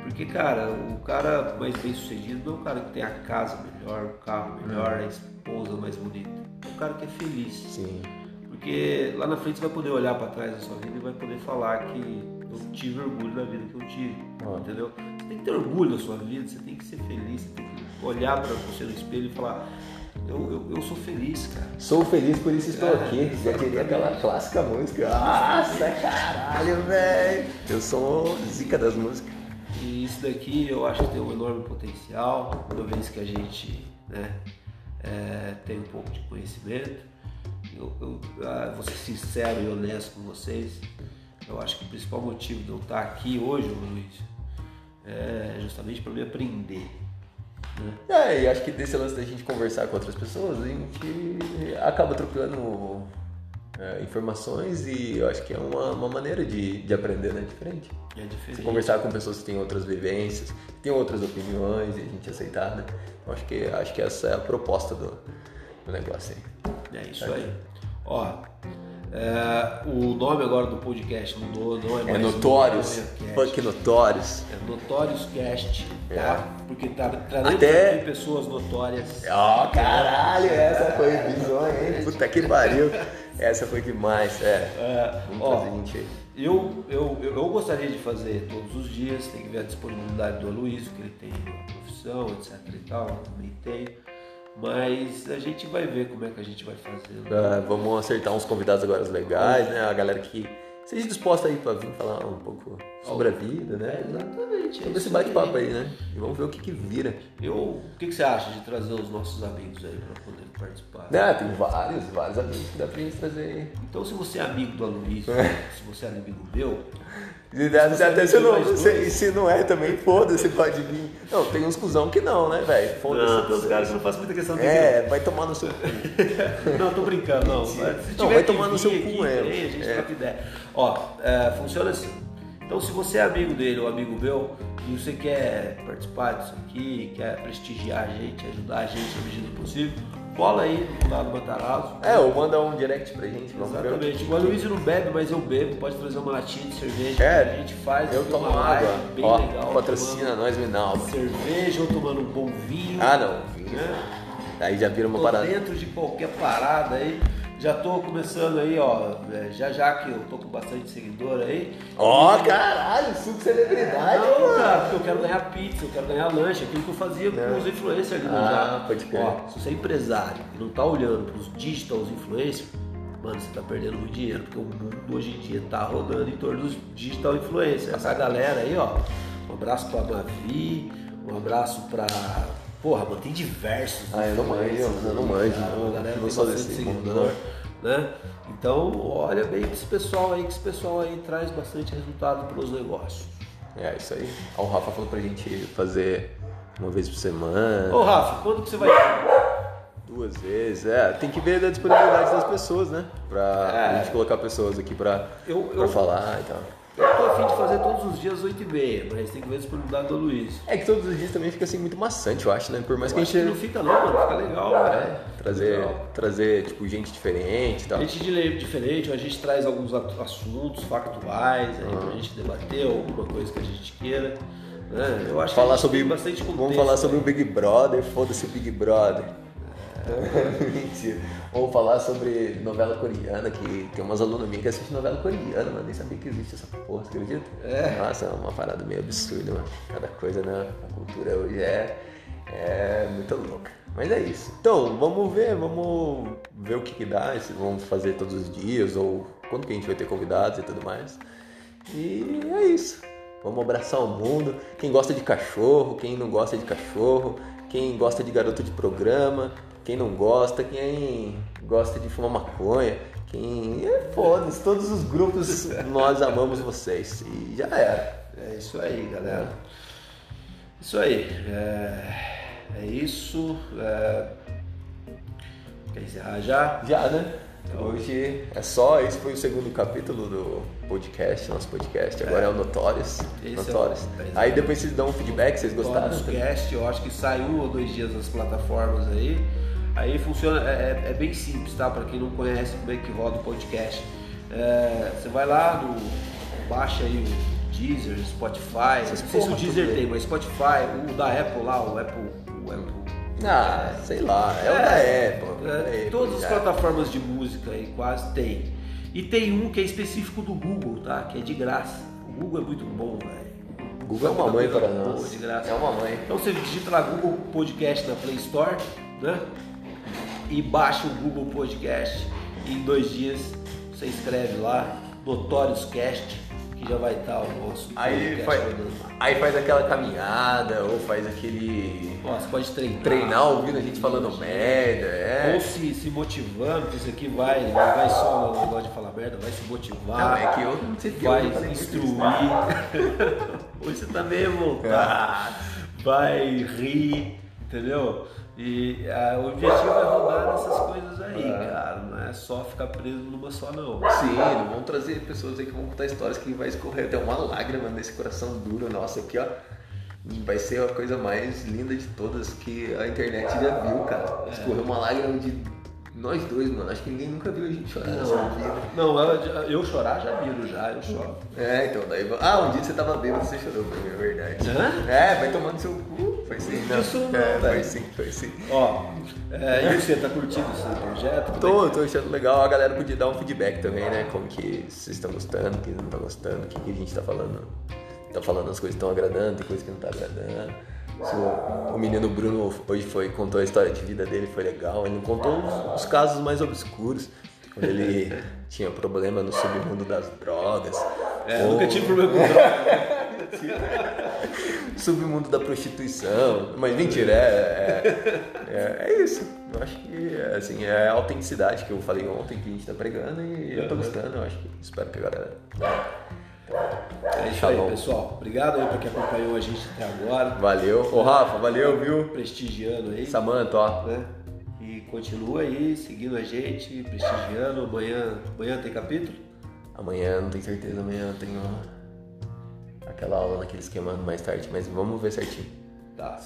Porque, cara, o cara mais bem sucedido não é o cara que tem a casa melhor, o carro melhor, a esposa mais bonita. É o cara que é feliz. Sim. Porque lá na frente você vai poder olhar para trás da sua vida e vai poder falar que eu tive orgulho da vida que eu tive, Ah. entendeu? Você tem que ter orgulho da sua vida, você tem que ser feliz, você tem que olhar para você no espelho e falar, eu, eu, eu sou feliz, cara. Sou feliz por isso estou É, aqui. Já queria aquela clássica música. Nossa, caralho, velho. Eu sou zica das músicas. E isso daqui eu acho que tem um enorme potencial, uma vez que a gente né, é, tem um pouco de conhecimento. Eu, eu ah, vou ser sincero e honesto com vocês. Eu acho que o principal motivo de eu estar aqui hoje, Luiz, é justamente para me aprender. É, e acho que desse lance da gente conversar com outras pessoas, a gente acaba trocando é, informações e eu acho que é uma, uma maneira de, de aprender, né? Diferente. É Você diferente. conversar com pessoas que têm outras vivências, que têm outras opiniões e a gente aceitar, né? Eu acho que, acho que essa é a proposta do, do negócio aí. É isso aí. Ó, é, o nome agora do podcast mudou, não é mais. É Notórios. Funk Notórios. É Notórios Cast, tá? É. Porque tá trazendo Até- pessoas notórias. Ó, caralho, essa foi bizonha, hein? Puta que pariu. Essa foi demais, é. É, Vamos ó, trazer gente aí. Eu, eu, eu, eu gostaria de fazer todos os dias, tem que ver a disponibilidade do Aloysio, que ele tem uma profissão, etc e tal, eu também tenho. Mas a gente vai ver como é que a gente vai fazer. Ah, vamos acertar uns convidados agora legais, né? A galera que seja disposta aí pra vir falar um pouco sobre a vida, né? Exatamente. é Sobre esse isso bate-papo aí, né? E vamos ver o que que vira. Eu, o que, que você acha de trazer os nossos amigos aí para poder participar? Né? Tem vários, vários amigos que dá pra gente trazer aí. Então, se você é amigo do Aloysio, se você é amigo meu, E você até tem se não, se, se não é também, foda-se, pode vir. Não, tem uns cuzão que não, né, velho? Foda-se. tem uns caras que não fazem muita questão de É, vai tomar no seu cu. Não, tô brincando, não. Se Não, vai tomar no vir seu aqui, cu mesmo. vem, a gente É. ideia. Ó, é, funciona assim. Então, se você é amigo dele ou amigo meu e você quer participar disso aqui, quer prestigiar a gente, ajudar a gente na medida do possível, cola aí no lado do Matarazzo. É, ou manda um direct pra gente, vamos ver. Exatamente. O Aloysio não bebe, mas eu bebo. Pode trazer uma latinha de cerveja. É, que a gente faz. Eu tomo uma água. live Bem Ó, legal. patrocina nós, Minalba. Cerveja ou tomando um bom vinho. Ah, não. Né? Aí já vira uma Tô parada. dentro de qualquer parada aí. Já tô começando aí, ó. é, Já já que eu tô com bastante seguidor aí. Ó, caralho, suco celebridade, Não, mano. cara, porque eu quero ganhar pizza, eu quero ganhar lanche, aquilo que eu fazia com os influencers ali no Ah, já. pode crer. Ó, se você é empresário e não tá olhando pros digital influencers, mano, você tá perdendo muito dinheiro, porque o mundo hoje em dia tá rodando em torno dos digital influencers. Essa galera aí, ó. Um abraço pra Mavi, um abraço pra. Porra, mano, tem diversos. Ah, eu não manjo, eu não manjo, não- galera não sou desse mundo, seguidor, né? Então, olha bem que esse pessoal aí, que esse pessoal aí traz bastante resultado pros negócios. É isso aí. Ó, o Rafa falou pra gente fazer uma vez por semana, Ô Rafa, quando que você vai. duas vezes. É, tem que ver da disponibilidade das pessoas, né? Pra É. gente colocar pessoas aqui pra, Eu- pra eu- falar e tal. Eu tô afim de fazer todos os dias 8 e meia, mas tem que ver a disponibilidade do Luiz. É que todos os dias também fica assim muito maçante, eu acho, né? Por mais que Eu a que gente não fica não, mano, fica legal, é, velho. Trazer, Legal. trazer tipo gente diferente e tal. Gente de diferente, a gente traz alguns a- assuntos factuais aí pra gente debater, alguma coisa que a gente queira. Né? Eu acho que a Falar gente sobre tem bastante contexto. vamos falar sobre o Big Brother, foda-se o Big Brother. Mentira. Vamos falar sobre novela coreana, que tem umas alunas minhas que assistem novela coreana, mano. Nem sabia que existe essa porra, você acredita? É. Nossa, é uma parada meio absurda, mano. Cada coisa na na cultura hoje é, é muito louca. Mas é isso. Então, vamos ver, vamos ver o que, que dá, se vamos fazer todos os dias, ou quando que a gente vai ter convidados e tudo mais. E é isso. Vamos abraçar o mundo. Quem gosta de cachorro, quem não gosta de cachorro, quem gosta de garoto de programa, quem não gosta, quem gosta de fumar maconha, quem. É foda-se, todos os grupos nós amamos vocês. E já era. É isso aí, galera. Isso aí. É, é isso. É... Quer encerrar já? Já, né? Hoje é só, esse foi o segundo capítulo do podcast, nosso podcast. Agora é, o Notórios. Esse Notórios. é o- Aí depois vocês dão um feedback, vocês gostaram? Todos cast, eu acho que sai um ou dois dias nas plataformas aí. Aí funciona, é, é- é bem simples, tá? Para quem não conhece como é que roda o podcast. É, você vai lá no. Baixa aí o Deezer, Spotify. Não sei se o Deezer tem, mas Spotify, o da Apple lá, o Apple. Apple Ah, sei lá, é, o da Apple. é, É, todas as plataformas de música aí quase tem. E tem um que é específico do Google, tá? Que é de graça. O Google é muito bom, velho. O Google é uma mãe para nós. Boa, de graça. É uma mãe. Então você digita lá Google Podcast na Play Store, né? E baixa o Google Podcast. E em dois dias você escreve lá Notórios Cast, que já vai estar o nosso Aí faz, aí faz aquela caminhada, ou faz aquele. Ó, Você pode treinar. treinar ouvindo a gente falando merda, é. Ou se, se motivando, que isso aqui vai, não vai só no negócio de falar merda, vai se motivar. Não, é que eu não sei que vai instruir. Hoje você tá meio voltado. Vai rir, entendeu? E ah, o objetivo é rodar nessas coisas aí, cara. Não é só ficar preso numa só, não. Sim, vamos trazer pessoas aí que vão contar histórias que vai escorrer até uma lágrima nesse coração duro nosso aqui, ó. Vai ser a coisa mais linda de todas que a internet já viu, cara. Escorreu uma lágrima de Nós dois, mano. Acho que ninguém nunca viu a gente chorar vida. Não, eu, eu chorar já viro, já, eu choro. É, então daí. Ah, um dia você tava bêbado, você chorou pra mim, é verdade. Hã? É, vai tomando seu cu. Foi sim, não. Isso não, é, velho. foi sim, foi sim. Ó, é, e você tá curtindo esse projeto? Tô, tô achando legal. A galera podia dar um feedback também, né? Como que vocês estão gostando, que não estão gostando, o que, que a gente tá falando. Tá falando as coisas que estão agradando, tem coisas que não tá agradando. O, menino Bruno hoje foi, contou a história de vida dele, foi legal. Ele não contou os, os casos mais obscuros. Quando ele tinha problema no submundo das drogas. É, ou nunca tive problema com droga. submundo da prostituição. Mas mentira, é, é, é isso. Eu acho que assim, é a autenticidade que eu falei ontem que a gente tá pregando e eu tô gostando. Eu acho que espero que a galera. É isso aí, pessoal. Obrigado aí pra quem acompanhou a gente até agora. Valeu. Ô Rafa, valeu, viu? Prestigiando aí. Samanta, ó. né? E continua aí seguindo a gente, prestigiando. Amanhã, amanhã tem capítulo? Amanhã, não tenho certeza, amanhã tenho aquela aula naquele esquema mais tarde, mas vamos ver certinho. Tá,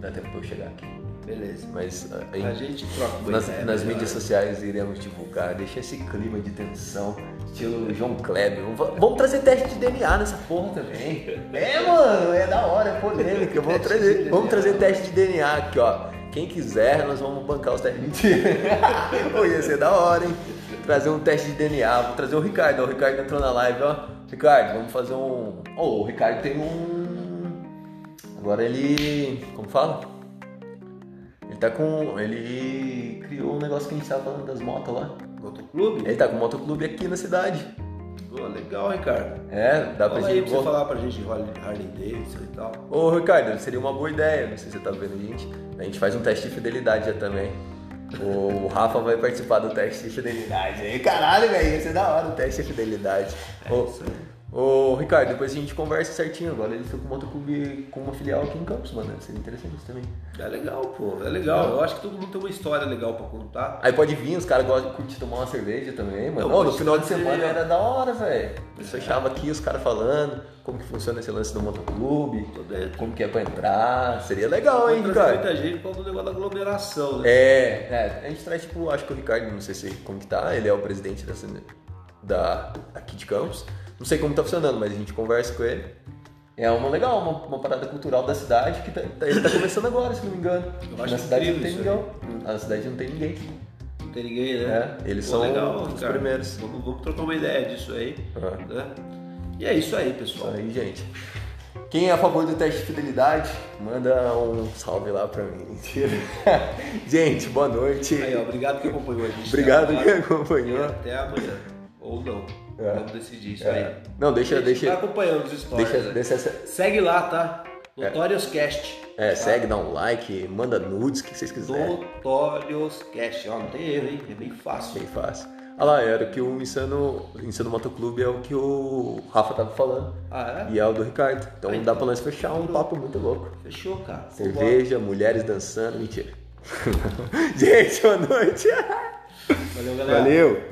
Dá tempo pra eu chegar aqui. Beleza. Mas ah, aí, A gente troca nas, ideia nas melhor. mídias sociais iremos divulgar, deixa esse clima de tensão, estilo João Kleber. Vamos, vamos trazer teste de DNA nessa porra também. É, mano, é da hora, é polêmica. Vamos trazer, vamos trazer teste de DNA aqui, ó. Quem quiser, nós vamos bancar os testes. Mentira. Pô, ia ser da hora, hein? Trazer um teste de DNA. Vou trazer o Ricardo. O Ricardo entrou na live, ó. Ricardo, vamos fazer um. Oh, o Ricardo tem um. Agora ele. Como fala? Ele tá com. Ele criou um negócio que a gente tava falando das motos lá. Motoclube? Ele tá com um motoclube aqui na cidade. Pô, legal, Ricardo. É, dá pra Fala aí gente. pra você falar pra gente de Harley Davidson e tal. Ô Ricardo, seria uma boa ideia, não sei se você tá vendo a gente. A gente faz um teste de fidelidade já também. O Rafa vai participar do teste de fidelidade aí. Caralho, velho, ia ser da hora o teste de fidelidade. Ô, isso aí. Ô, Ricardo, depois a gente conversa certinho. Agora ele foi com o motoclube com uma filial aqui em Campos, mano. Seria interessante isso também. É legal, pô. É legal. Eu acho que todo mundo tem uma história legal pra contar. Aí pode vir, os caras gostam de tomar uma cerveja também, mano. Não, Ô, no final de semana era da hora, velho. Eles fechavam aqui os caras falando como que funciona esse lance do motoclube, como que é pra entrar. Seria legal, hein, Ricardo? muita gente por causa do negócio da aglomeração, né? É, é, a gente traz, tipo, acho que o Ricardo, não sei se como que tá, ele é o presidente dessa, da, aqui de Campos. Não sei como tá funcionando, mas a gente conversa com ele. É uma legal, uma, uma parada cultural da cidade que tá, tá- ele tá começando agora, se não me engano. Eu acho Na cidade não tem ninguém. Na cidade não tem ninguém. Não tem ninguém, né? É, eles Pô, são legal, os Ricardo. primeiros. Vamos, vamos trocar uma ideia disso aí. Ah. Né? E é isso aí, Isso pessoal. aí, gente. Quem é a favor do teste de fidelidade, manda um salve lá pra mim. Mentira. gente, boa noite. Aí, ó, obrigado que acompanhou a gente. Obrigado até que acompanhou. E até amanhã. Ou não. É. Vamos decidir isso É. aí. Não, deixa, deixa, Vai acompanhando os stories. deixa, né? deixa essa, Segue lá, tá? Notorious Cast. É, segue, dá um like, manda nudes, o que vocês quiserem. Notorious Cast. Ó, não tem erro, hein? É bem fácil. Bem fácil. Olha lá, era o que o Insano, Insano Motoclube é o que o Rafa tava falando. Ah, é? E é o do Ricardo. Então Ah, dá então. pra nós fechar um papo muito louco. Fechou, cara. Cerveja, mulheres dançando, mentira. Gente, boa noite. Valeu, galera. Valeu.